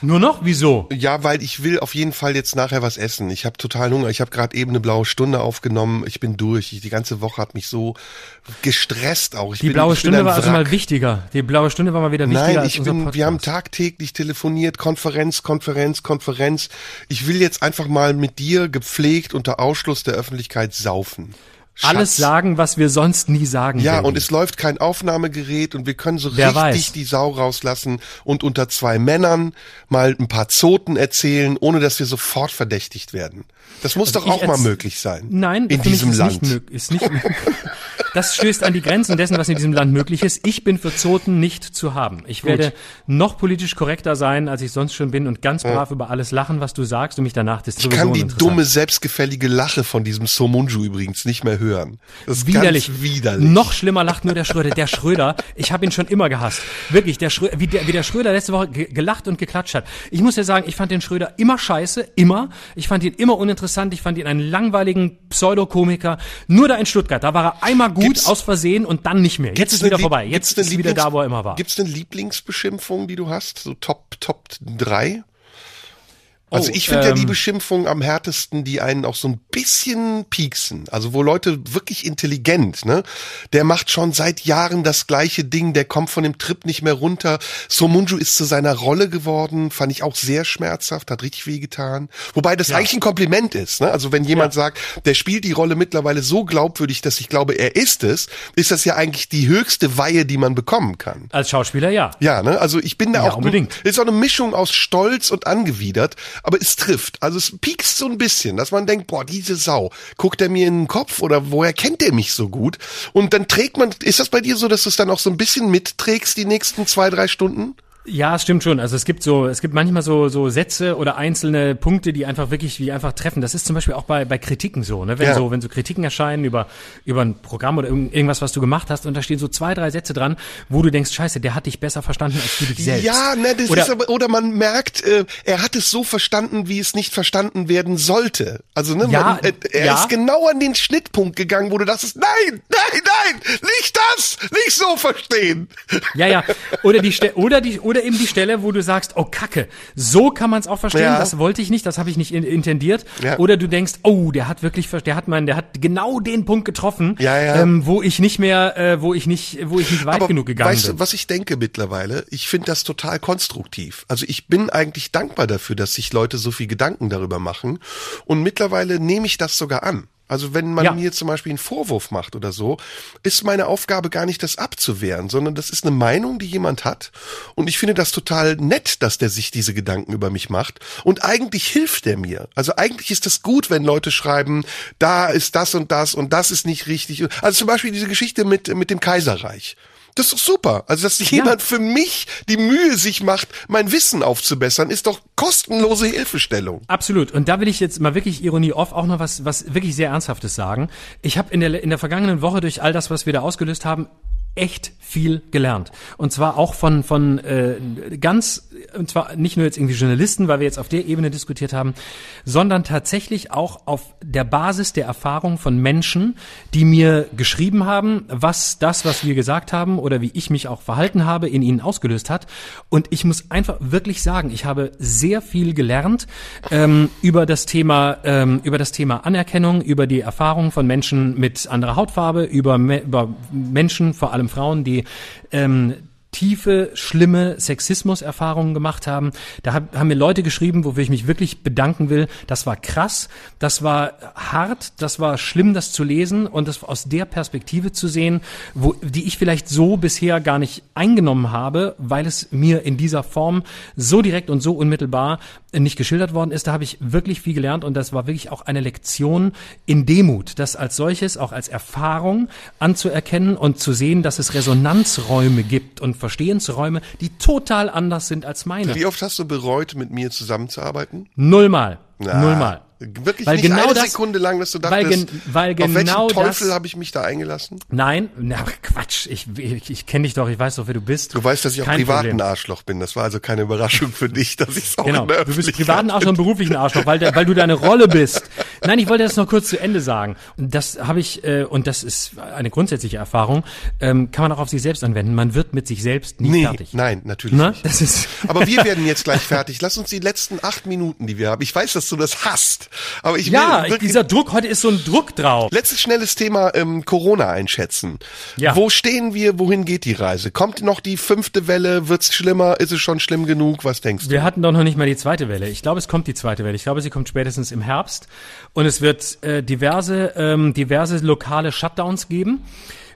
Nur noch? Wieso? Ja, weil ich will auf jeden Fall jetzt nachher was essen. Ich habe total Hunger. Ich habe gerade eben eine blaue Stunde aufgenommen. Ich bin durch. Ich, die ganze Woche hat mich so gestresst auch. Ich Die bin, blaue Stunde war also mal wichtiger. Die blaue Stunde war mal wieder wichtiger Nein, als ich unser bin, Podcast. wir haben tagtäglich telefoniert, Konferenz, Konferenz, Konferenz. Ich will jetzt einfach mal mit dir gepflegt unter Ausschluss der Öffentlichkeit saufen. Alles Schatz. sagen, was wir sonst nie sagen Ja, werden. und es läuft kein Aufnahmegerät und wir können so Wer richtig weiß. die Sau rauslassen und unter zwei Männern mal ein paar Zoten erzählen, ohne dass wir sofort verdächtigt werden. Das muss doch Also ich auch mal möglich sein. Nein, in diesem ist Land. Nicht ist nicht möglich. das stößt an die Grenzen dessen, was in diesem Land möglich ist. Ich bin für Zoten nicht zu haben. Ich werde noch politisch korrekter sein, als ich sonst schon bin und ganz brav über alles lachen, was du sagst und mich danach das Ich kann die dumme, selbstgefällige Lache von diesem Somunju übrigens nicht mehr hören. Das ist Widerlich. ganz widerlich. Noch schlimmer lacht nur der Schröder. Der Schröder, ich habe ihn schon immer gehasst. Wirklich, der Schröder, wie, der, wie der Schröder letzte Woche ge- gelacht und geklatscht hat. Ich muss ja sagen, ich fand den Schröder immer scheiße, immer. Ich fand ihn immer uninteressant. Ich fand ihn einen langweiligen Pseudokomiker. Nur da in Stuttgart, da war er einmal gut Gibt's- aus Versehen und dann nicht mehr. Jetzt ist wieder Lieb- vorbei. Jetzt ist wieder Lieblings- da, wo er immer war. Gibt's eine Lieblingsbeschimpfung, die du hast? So Top, Top drei? Also Oh, ich finde ja die ähm, Beschimpfungen am härtesten, die einen auch so ein bisschen pieksen. Also wo Leute wirklich intelligent, ne? Der macht schon seit Jahren das gleiche Ding, der kommt von dem Trip nicht mehr runter. Somunju ist zu seiner Rolle geworden, fand ich auch sehr schmerzhaft, hat richtig wehgetan. Wobei das eigentlich ein Kompliment ist, ne? Also wenn jemand sagt, der spielt die Rolle mittlerweile so glaubwürdig, dass ich glaube, er ist es, ist das ja eigentlich die höchste Weihe, die man bekommen kann. Als Schauspieler ja. Ja, ne? Also ich bin da Ja, auch unbedingt. ist auch eine Mischung aus Stolz und angewidert, aber es trifft. Also es piekst so ein bisschen, dass man denkt, boah, diese Sau, guckt er mir in den Kopf oder woher kennt er mich so gut? Und dann trägt man, ist das bei dir so, dass du es dann auch so ein bisschen mitträgst die nächsten zwei, drei Stunden? Ja, es stimmt schon. Also es gibt so, es gibt manchmal so so Sätze oder einzelne Punkte, die einfach wirklich, die einfach treffen. Das ist zum Beispiel auch bei bei Kritiken so, ne? Wenn Ja. so, wenn so Kritiken erscheinen über über ein Programm oder irgend- irgendwas, was du gemacht hast, und da stehen so zwei, drei Sätze dran, wo du denkst, Scheiße, der hat dich besser verstanden als du dich selbst. Ja, ne, das oder, ist aber, oder man merkt, äh, er hat es so verstanden, wie es nicht verstanden werden sollte. Also, ne, Ja, man, äh, er ja. ist genau an den Schnittpunkt gegangen, wo du dachtest, nein, nein, nein, nicht das, nicht so verstehen. Ja, ja. Oder die oder die oder eben die Stelle, wo du sagst, oh Kacke, so kann man es auch verstehen. Ja. Das wollte ich nicht, das habe ich nicht in, intendiert. Ja. Oder du denkst, oh, der hat wirklich, der hat man, der hat genau den Punkt getroffen, ja. Ähm, wo ich nicht mehr, äh, wo ich nicht, wo ich nicht weit Aber genug gegangen weißt bin. du, was ich denke mittlerweile? Ich finde das total konstruktiv. Also ich bin eigentlich dankbar dafür, dass sich Leute so viel Gedanken darüber machen. Und mittlerweile nehme ich das sogar an. Also wenn man Ja. mir zum Beispiel einen Vorwurf macht oder so, ist meine Aufgabe gar nicht, das abzuwehren, sondern das ist eine Meinung, die jemand hat. Und ich finde das total nett, dass der sich diese Gedanken über mich macht. Und eigentlich hilft er mir. Also eigentlich ist das gut, wenn Leute schreiben, da ist das und das und das ist nicht richtig. Also zum Beispiel diese Geschichte mit, mit dem Kaiserreich. Das ist doch super. Also, dass jemand für mich die Mühe sich macht, mein Wissen aufzubessern, ist doch kostenlose Hilfestellung. Absolut. Und da will ich jetzt mal wirklich Ironie off auch noch was, was wirklich sehr Ernsthaftes sagen. Ich habe in der, in der vergangenen Woche durch all das, was wir da ausgelöst haben, echt viel gelernt. Und zwar auch von, von äh, ganz, und zwar nicht nur jetzt irgendwie Journalisten, weil wir jetzt auf der Ebene diskutiert haben, sondern tatsächlich auch auf der Basis der Erfahrung von Menschen, die mir geschrieben haben, was das, was wir gesagt haben oder wie ich mich auch verhalten habe, in ihnen ausgelöst hat. Und ich muss einfach wirklich sagen, ich habe sehr viel gelernt ähm, über das Thema, ähm, über das Thema Anerkennung, über die Erfahrung von Menschen mit anderer Hautfarbe, über, über Menschen, vor allem Frauen, die ähm, tiefe, schlimme Sexismus-Erfahrungen gemacht haben. Da hab, haben mir Leute geschrieben, wofür ich mich wirklich bedanken will. Das war krass, das war hart, das war schlimm, das zu lesen und das aus der Perspektive zu sehen, wo, die ich vielleicht so bisher gar nicht eingenommen habe, weil es mir in dieser Form so direkt und so unmittelbar nicht geschildert worden ist. Da habe ich wirklich viel gelernt und das war wirklich auch eine Lektion in Demut, das als solches auch als Erfahrung anzuerkennen und zu sehen, dass es Resonanzräume gibt und Verstehensräume, die total anders sind als meine. Wie oft hast du bereut, mit mir zusammenzuarbeiten? Nullmal. Na, Nullmal. Wirklich Weil nicht genau eine das- Sekunde lang, dass du weil dachtest, gen- weil auf welchen genau Teufel habe ich mich da eingelassen? Nein, na Quatsch, ich, ich, ich kenne dich doch, ich weiß doch, wer du bist. Du weißt, dass ich auch Kein privat Problem. ein Arschloch bin. Das war also keine Überraschung für dich, dass ich es auch Genau, du bist privaten Arschloch und beruflichen Arschloch, weil, der, weil du deine Rolle bist. Nein, ich wollte das noch kurz zu Ende sagen. Und Das habe ich, äh, und das ist eine grundsätzliche Erfahrung, ähm, kann man auch auf sich selbst anwenden. Man wird mit sich selbst nie Nee, fertig. nein, natürlich Na, nicht. das ist, Aber wir werden jetzt gleich fertig. Lass uns die letzten acht Minuten, die wir haben. Ich weiß, dass du das hast. Aber ich will ja, wirklich dieser Druck, heute ist so ein Druck drauf. Letztes schnelles Thema ähm, Corona einschätzen. Ja. Wo stehen wir? Wohin geht die Reise? Kommt noch die fünfte Welle? Wird's schlimmer? Ist es schon schlimm genug? Was denkst du? Wir hatten doch noch nicht mal die zweite Welle. Ich glaube, es kommt die zweite Welle. Ich glaube, sie kommt spätestens im Herbst. Und es wird äh, diverse, ähm, diverse lokale Shutdowns geben.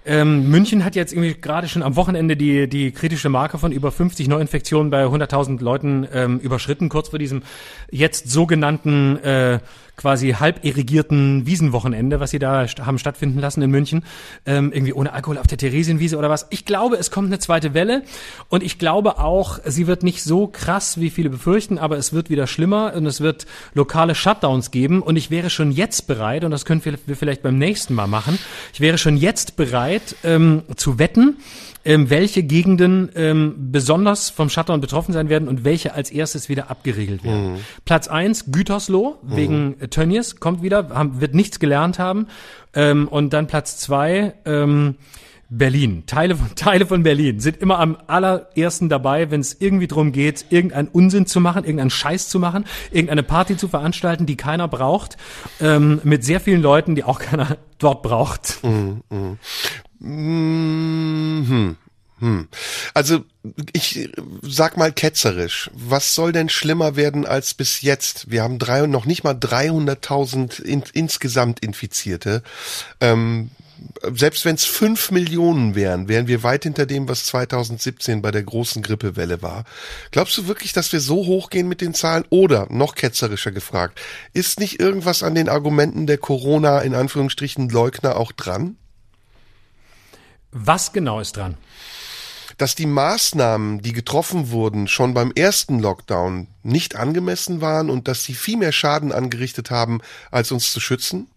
Ähm, München hat jetzt irgendwie gerade schon am Wochenende die, die kritische Marke von über 50 Neuinfektionen bei 100.000 Leuten ähm, überschritten, kurz vor diesem jetzt sogenannten äh, quasi halb irrigierten Wiesenwochenende, was sie da haben stattfinden lassen in München, ähm, irgendwie ohne Alkohol auf der Theresienwiese oder was. Ich glaube, es kommt eine zweite Welle und ich glaube auch, sie wird nicht so krass, wie viele befürchten, aber es wird wieder schlimmer und es wird lokale Shutdowns geben und ich wäre schon jetzt bereit, und das können wir wir vielleicht beim nächsten Mal machen, ich wäre schon jetzt bereit ähm, zu wetten, ähm, welche Gegenden ähm, besonders vom Shutdown betroffen sein werden und welche als erstes wieder abgeriegelt werden. Platz eins Gütersloh wegen äh, Tönnies kommt wieder, haben, wird nichts gelernt haben. Ähm, und dann Platz zwei ähm, Berlin. Teile von, Teile von Berlin sind immer am allerersten dabei, wenn es irgendwie drum geht, irgendeinen Unsinn zu machen, irgendeinen Scheiß zu machen, irgendeine Party zu veranstalten, die keiner braucht, ähm, mit sehr vielen Leuten, die auch keiner dort braucht. Mhm. Hm. Also ich sag mal ketzerisch, was soll denn schlimmer werden als bis jetzt? Wir haben drei, noch nicht mal 300.000 in, insgesamt Infizierte. Ähm, selbst wenn es fünf Millionen wären, wären wir weit hinter dem, was 2017 bei der großen Grippewelle war. Glaubst du wirklich, dass wir so hochgehen mit den Zahlen? Oder, noch ketzerischer gefragt, ist nicht irgendwas an den Argumenten der Corona, in Anführungsstrichen, Leugner auch dran? Was genau ist dran? dass die Maßnahmen, die getroffen wurden, schon beim ersten Lockdown nicht angemessen waren und dass sie viel mehr Schaden angerichtet haben, als uns zu schützen?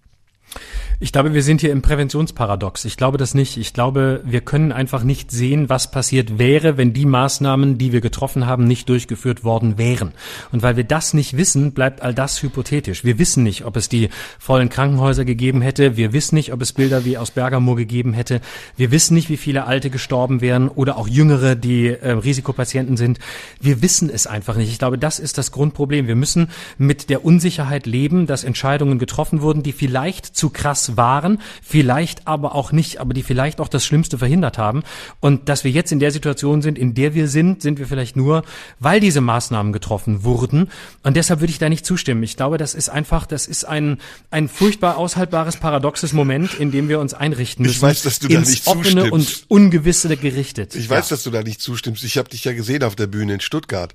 Ich glaube, wir sind hier im Präventionsparadox. Ich glaube das nicht. Ich glaube, wir können einfach nicht sehen, was passiert wäre, wenn die Maßnahmen, die wir getroffen haben, nicht durchgeführt worden wären. Und weil wir das nicht wissen, bleibt all das hypothetisch. Wir wissen nicht, ob es die vollen Krankenhäuser gegeben hätte. Wir wissen nicht, ob es Bilder wie aus Bergamo gegeben hätte. Wir wissen nicht, wie viele Alte gestorben wären oder auch Jüngere, die äh, Risikopatienten sind. Wir wissen es einfach nicht. Ich glaube, das ist das Grundproblem. Wir müssen mit der Unsicherheit leben, dass Entscheidungen getroffen wurden, die vielleicht zu krass waren, vielleicht aber auch nicht, aber die vielleicht auch das Schlimmste verhindert haben. Und dass wir jetzt in der Situation sind, in der wir sind, sind wir vielleicht nur, weil diese Maßnahmen getroffen wurden. Und deshalb würde ich da nicht zustimmen. Ich glaube, das ist einfach, das ist ein, ein furchtbar aushaltbares, paradoxes Moment, in dem wir uns einrichten müssen. Ich weiß, dass du da nicht offene und zustimmst. ungewisse gerichtet. Ich weiß, ja. dass du da nicht zustimmst. Ich habe dich ja gesehen auf der Bühne in Stuttgart.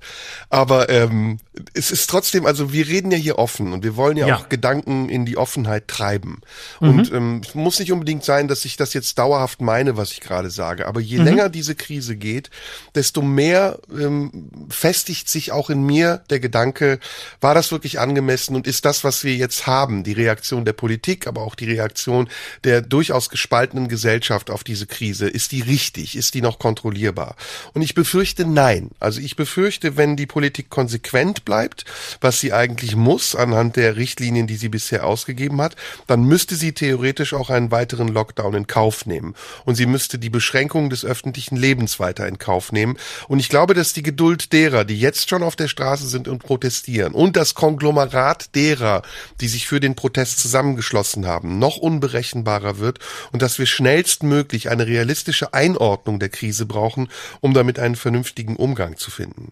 Aber ähm, es ist trotzdem, also wir reden ja hier offen und wir wollen ja, Ja. auch Gedanken in die Offenheit treiben. Mhm. Und ähm, es muss nicht unbedingt sein, dass ich das jetzt dauerhaft meine, was ich gerade sage. Aber Mhm. je länger diese Krise geht, desto mehr ähm, festigt sich auch in mir der Gedanke, war das wirklich angemessen und ist das, was wir jetzt haben, die Reaktion der Politik, aber auch die Reaktion der durchaus gespaltenen Gesellschaft auf diese Krise, ist die richtig? Ist die noch kontrollierbar? Und ich befürchte nein. Also ich befürchte, wenn die Politik konsequent bleibt, was sie eigentlich muss anhand der Richtlinien, die sie bisher ausgegeben hat, dann müsste sie theoretisch auch einen weiteren Lockdown in Kauf nehmen. Und sie müsste die Beschränkung des öffentlichen Lebens weiter in Kauf nehmen. Und ich glaube, dass die Geduld derer, die jetzt schon auf der Straße sind und protestieren, und das Konglomerat derer, die sich für den Protest zusammengeschlossen haben, noch unberechenbarer wird und dass wir schnellstmöglich eine realistische Einordnung der Krise brauchen, um damit einen vernünftigen Umgang zu finden.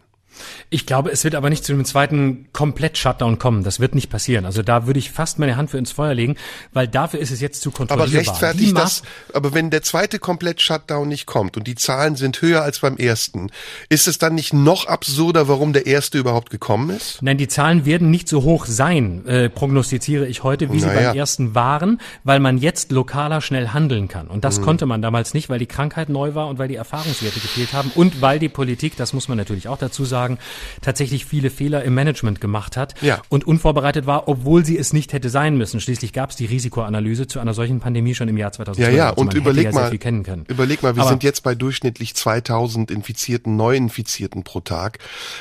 Ich glaube, es wird aber nicht zu einem zweiten Komplett-Shutdown kommen. Das wird nicht passieren. Also da würde ich fast meine Hand für ins Feuer legen, weil dafür ist es jetzt zu Aber kontrollierbar. Die rechtfertigt das, aber wenn der zweite Komplett-Shutdown nicht kommt und die Zahlen sind höher als beim ersten, ist es dann nicht noch absurder, warum der erste überhaupt gekommen ist? Nein, die Zahlen werden nicht so hoch sein, äh, prognostiziere ich heute, wie sie Naja. beim ersten waren, weil man jetzt lokaler schnell handeln kann. Und Mhm. das konnte man damals nicht, weil die Krankheit neu war und weil die Erfahrungswerte gefehlt haben und weil die Politik, das muss man natürlich auch dazu sagen, sagen, tatsächlich viele Fehler im Management gemacht hat Ja. und unvorbereitet war, obwohl sie es nicht hätte sein müssen. Schließlich gab es die Risikoanalyse zu einer solchen Pandemie schon im Jahr 2012. Ja, ja, Also und überleg ja mal, viel kennen können. überleg mal, wir Aber- sind jetzt bei durchschnittlich 2000 Infizierten, Neuinfizierten pro Tag.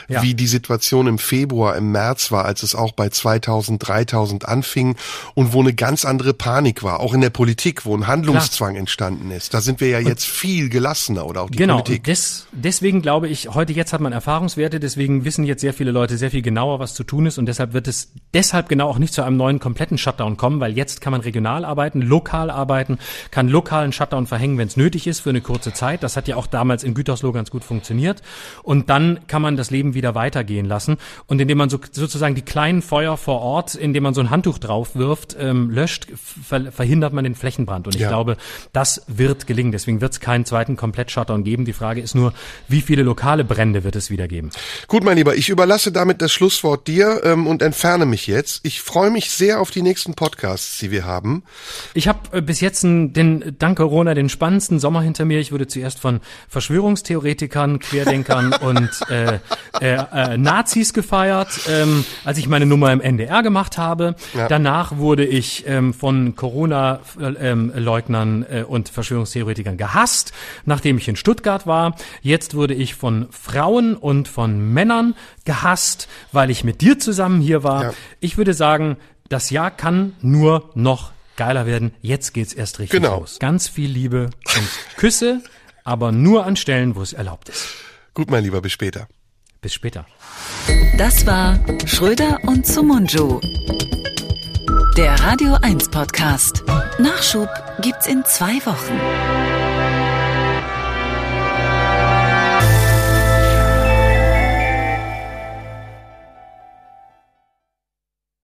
Ja. Wie die Situation im Februar, im März war, als es auch bei 2000, 3000 anfing und wo eine ganz andere Panik war, auch in der Politik, wo ein Handlungszwang entstanden ist. Da sind wir ja jetzt viel gelassener oder auch die genau, Politik. und des, deswegen glaube ich, heute jetzt hat man Erfahrungswerte, deswegen wissen jetzt sehr viele Leute sehr viel genauer, was zu tun ist und deshalb wird es deshalb genau auch nicht zu einem neuen kompletten Shutdown kommen, weil jetzt kann man regional arbeiten, lokal arbeiten, kann lokalen Shutdown verhängen, wenn es nötig ist für eine kurze Zeit. Das hat ja auch damals in Gütersloh ganz gut funktioniert und dann kann man das Leben wieder weitergehen lassen und indem man so, sozusagen die kleinen Feuer vor Ort, indem man so ein Handtuch drauf wirft, ähm, löscht, ver verhindert man den Flächenbrand und ich Ja. glaube, das wird gelingen. Deswegen wird es keinen zweiten Komplett-Shutdown geben. Die Frage ist nur, wie viele lokale Brände wird es wieder geben? Gut, mein Lieber, ich überlasse damit das Schlusswort dir ähm, und entferne mich jetzt. Ich freue mich sehr auf die nächsten Podcasts, die wir haben. Ich habe äh, bis jetzt einen, den, dank Corona den spannendsten Sommer hinter mir. Ich wurde zuerst von Verschwörungstheoretikern, Querdenkern und äh, äh, äh, Nazis gefeiert, ähm, als ich meine Nummer im NDR gemacht habe. Ja. Danach wurde ich ähm, von Corona-Leugnern äh, und Verschwörungstheoretikern gehasst, nachdem ich in Stuttgart war. Jetzt wurde ich von Frauen und von Männern gehasst, weil ich mit dir zusammen hier war. Ja. Ich würde sagen, das Jahr kann nur noch geiler werden. Jetzt geht's erst richtig Genau. los. Ganz viel Liebe und Küsse, aber nur an Stellen, wo es erlaubt ist. Gut, mein Lieber, bis später. Bis später. Das war Schröder und Sumunju. Der Radio 1 Podcast. Nachschub gibt's in zwei Wochen.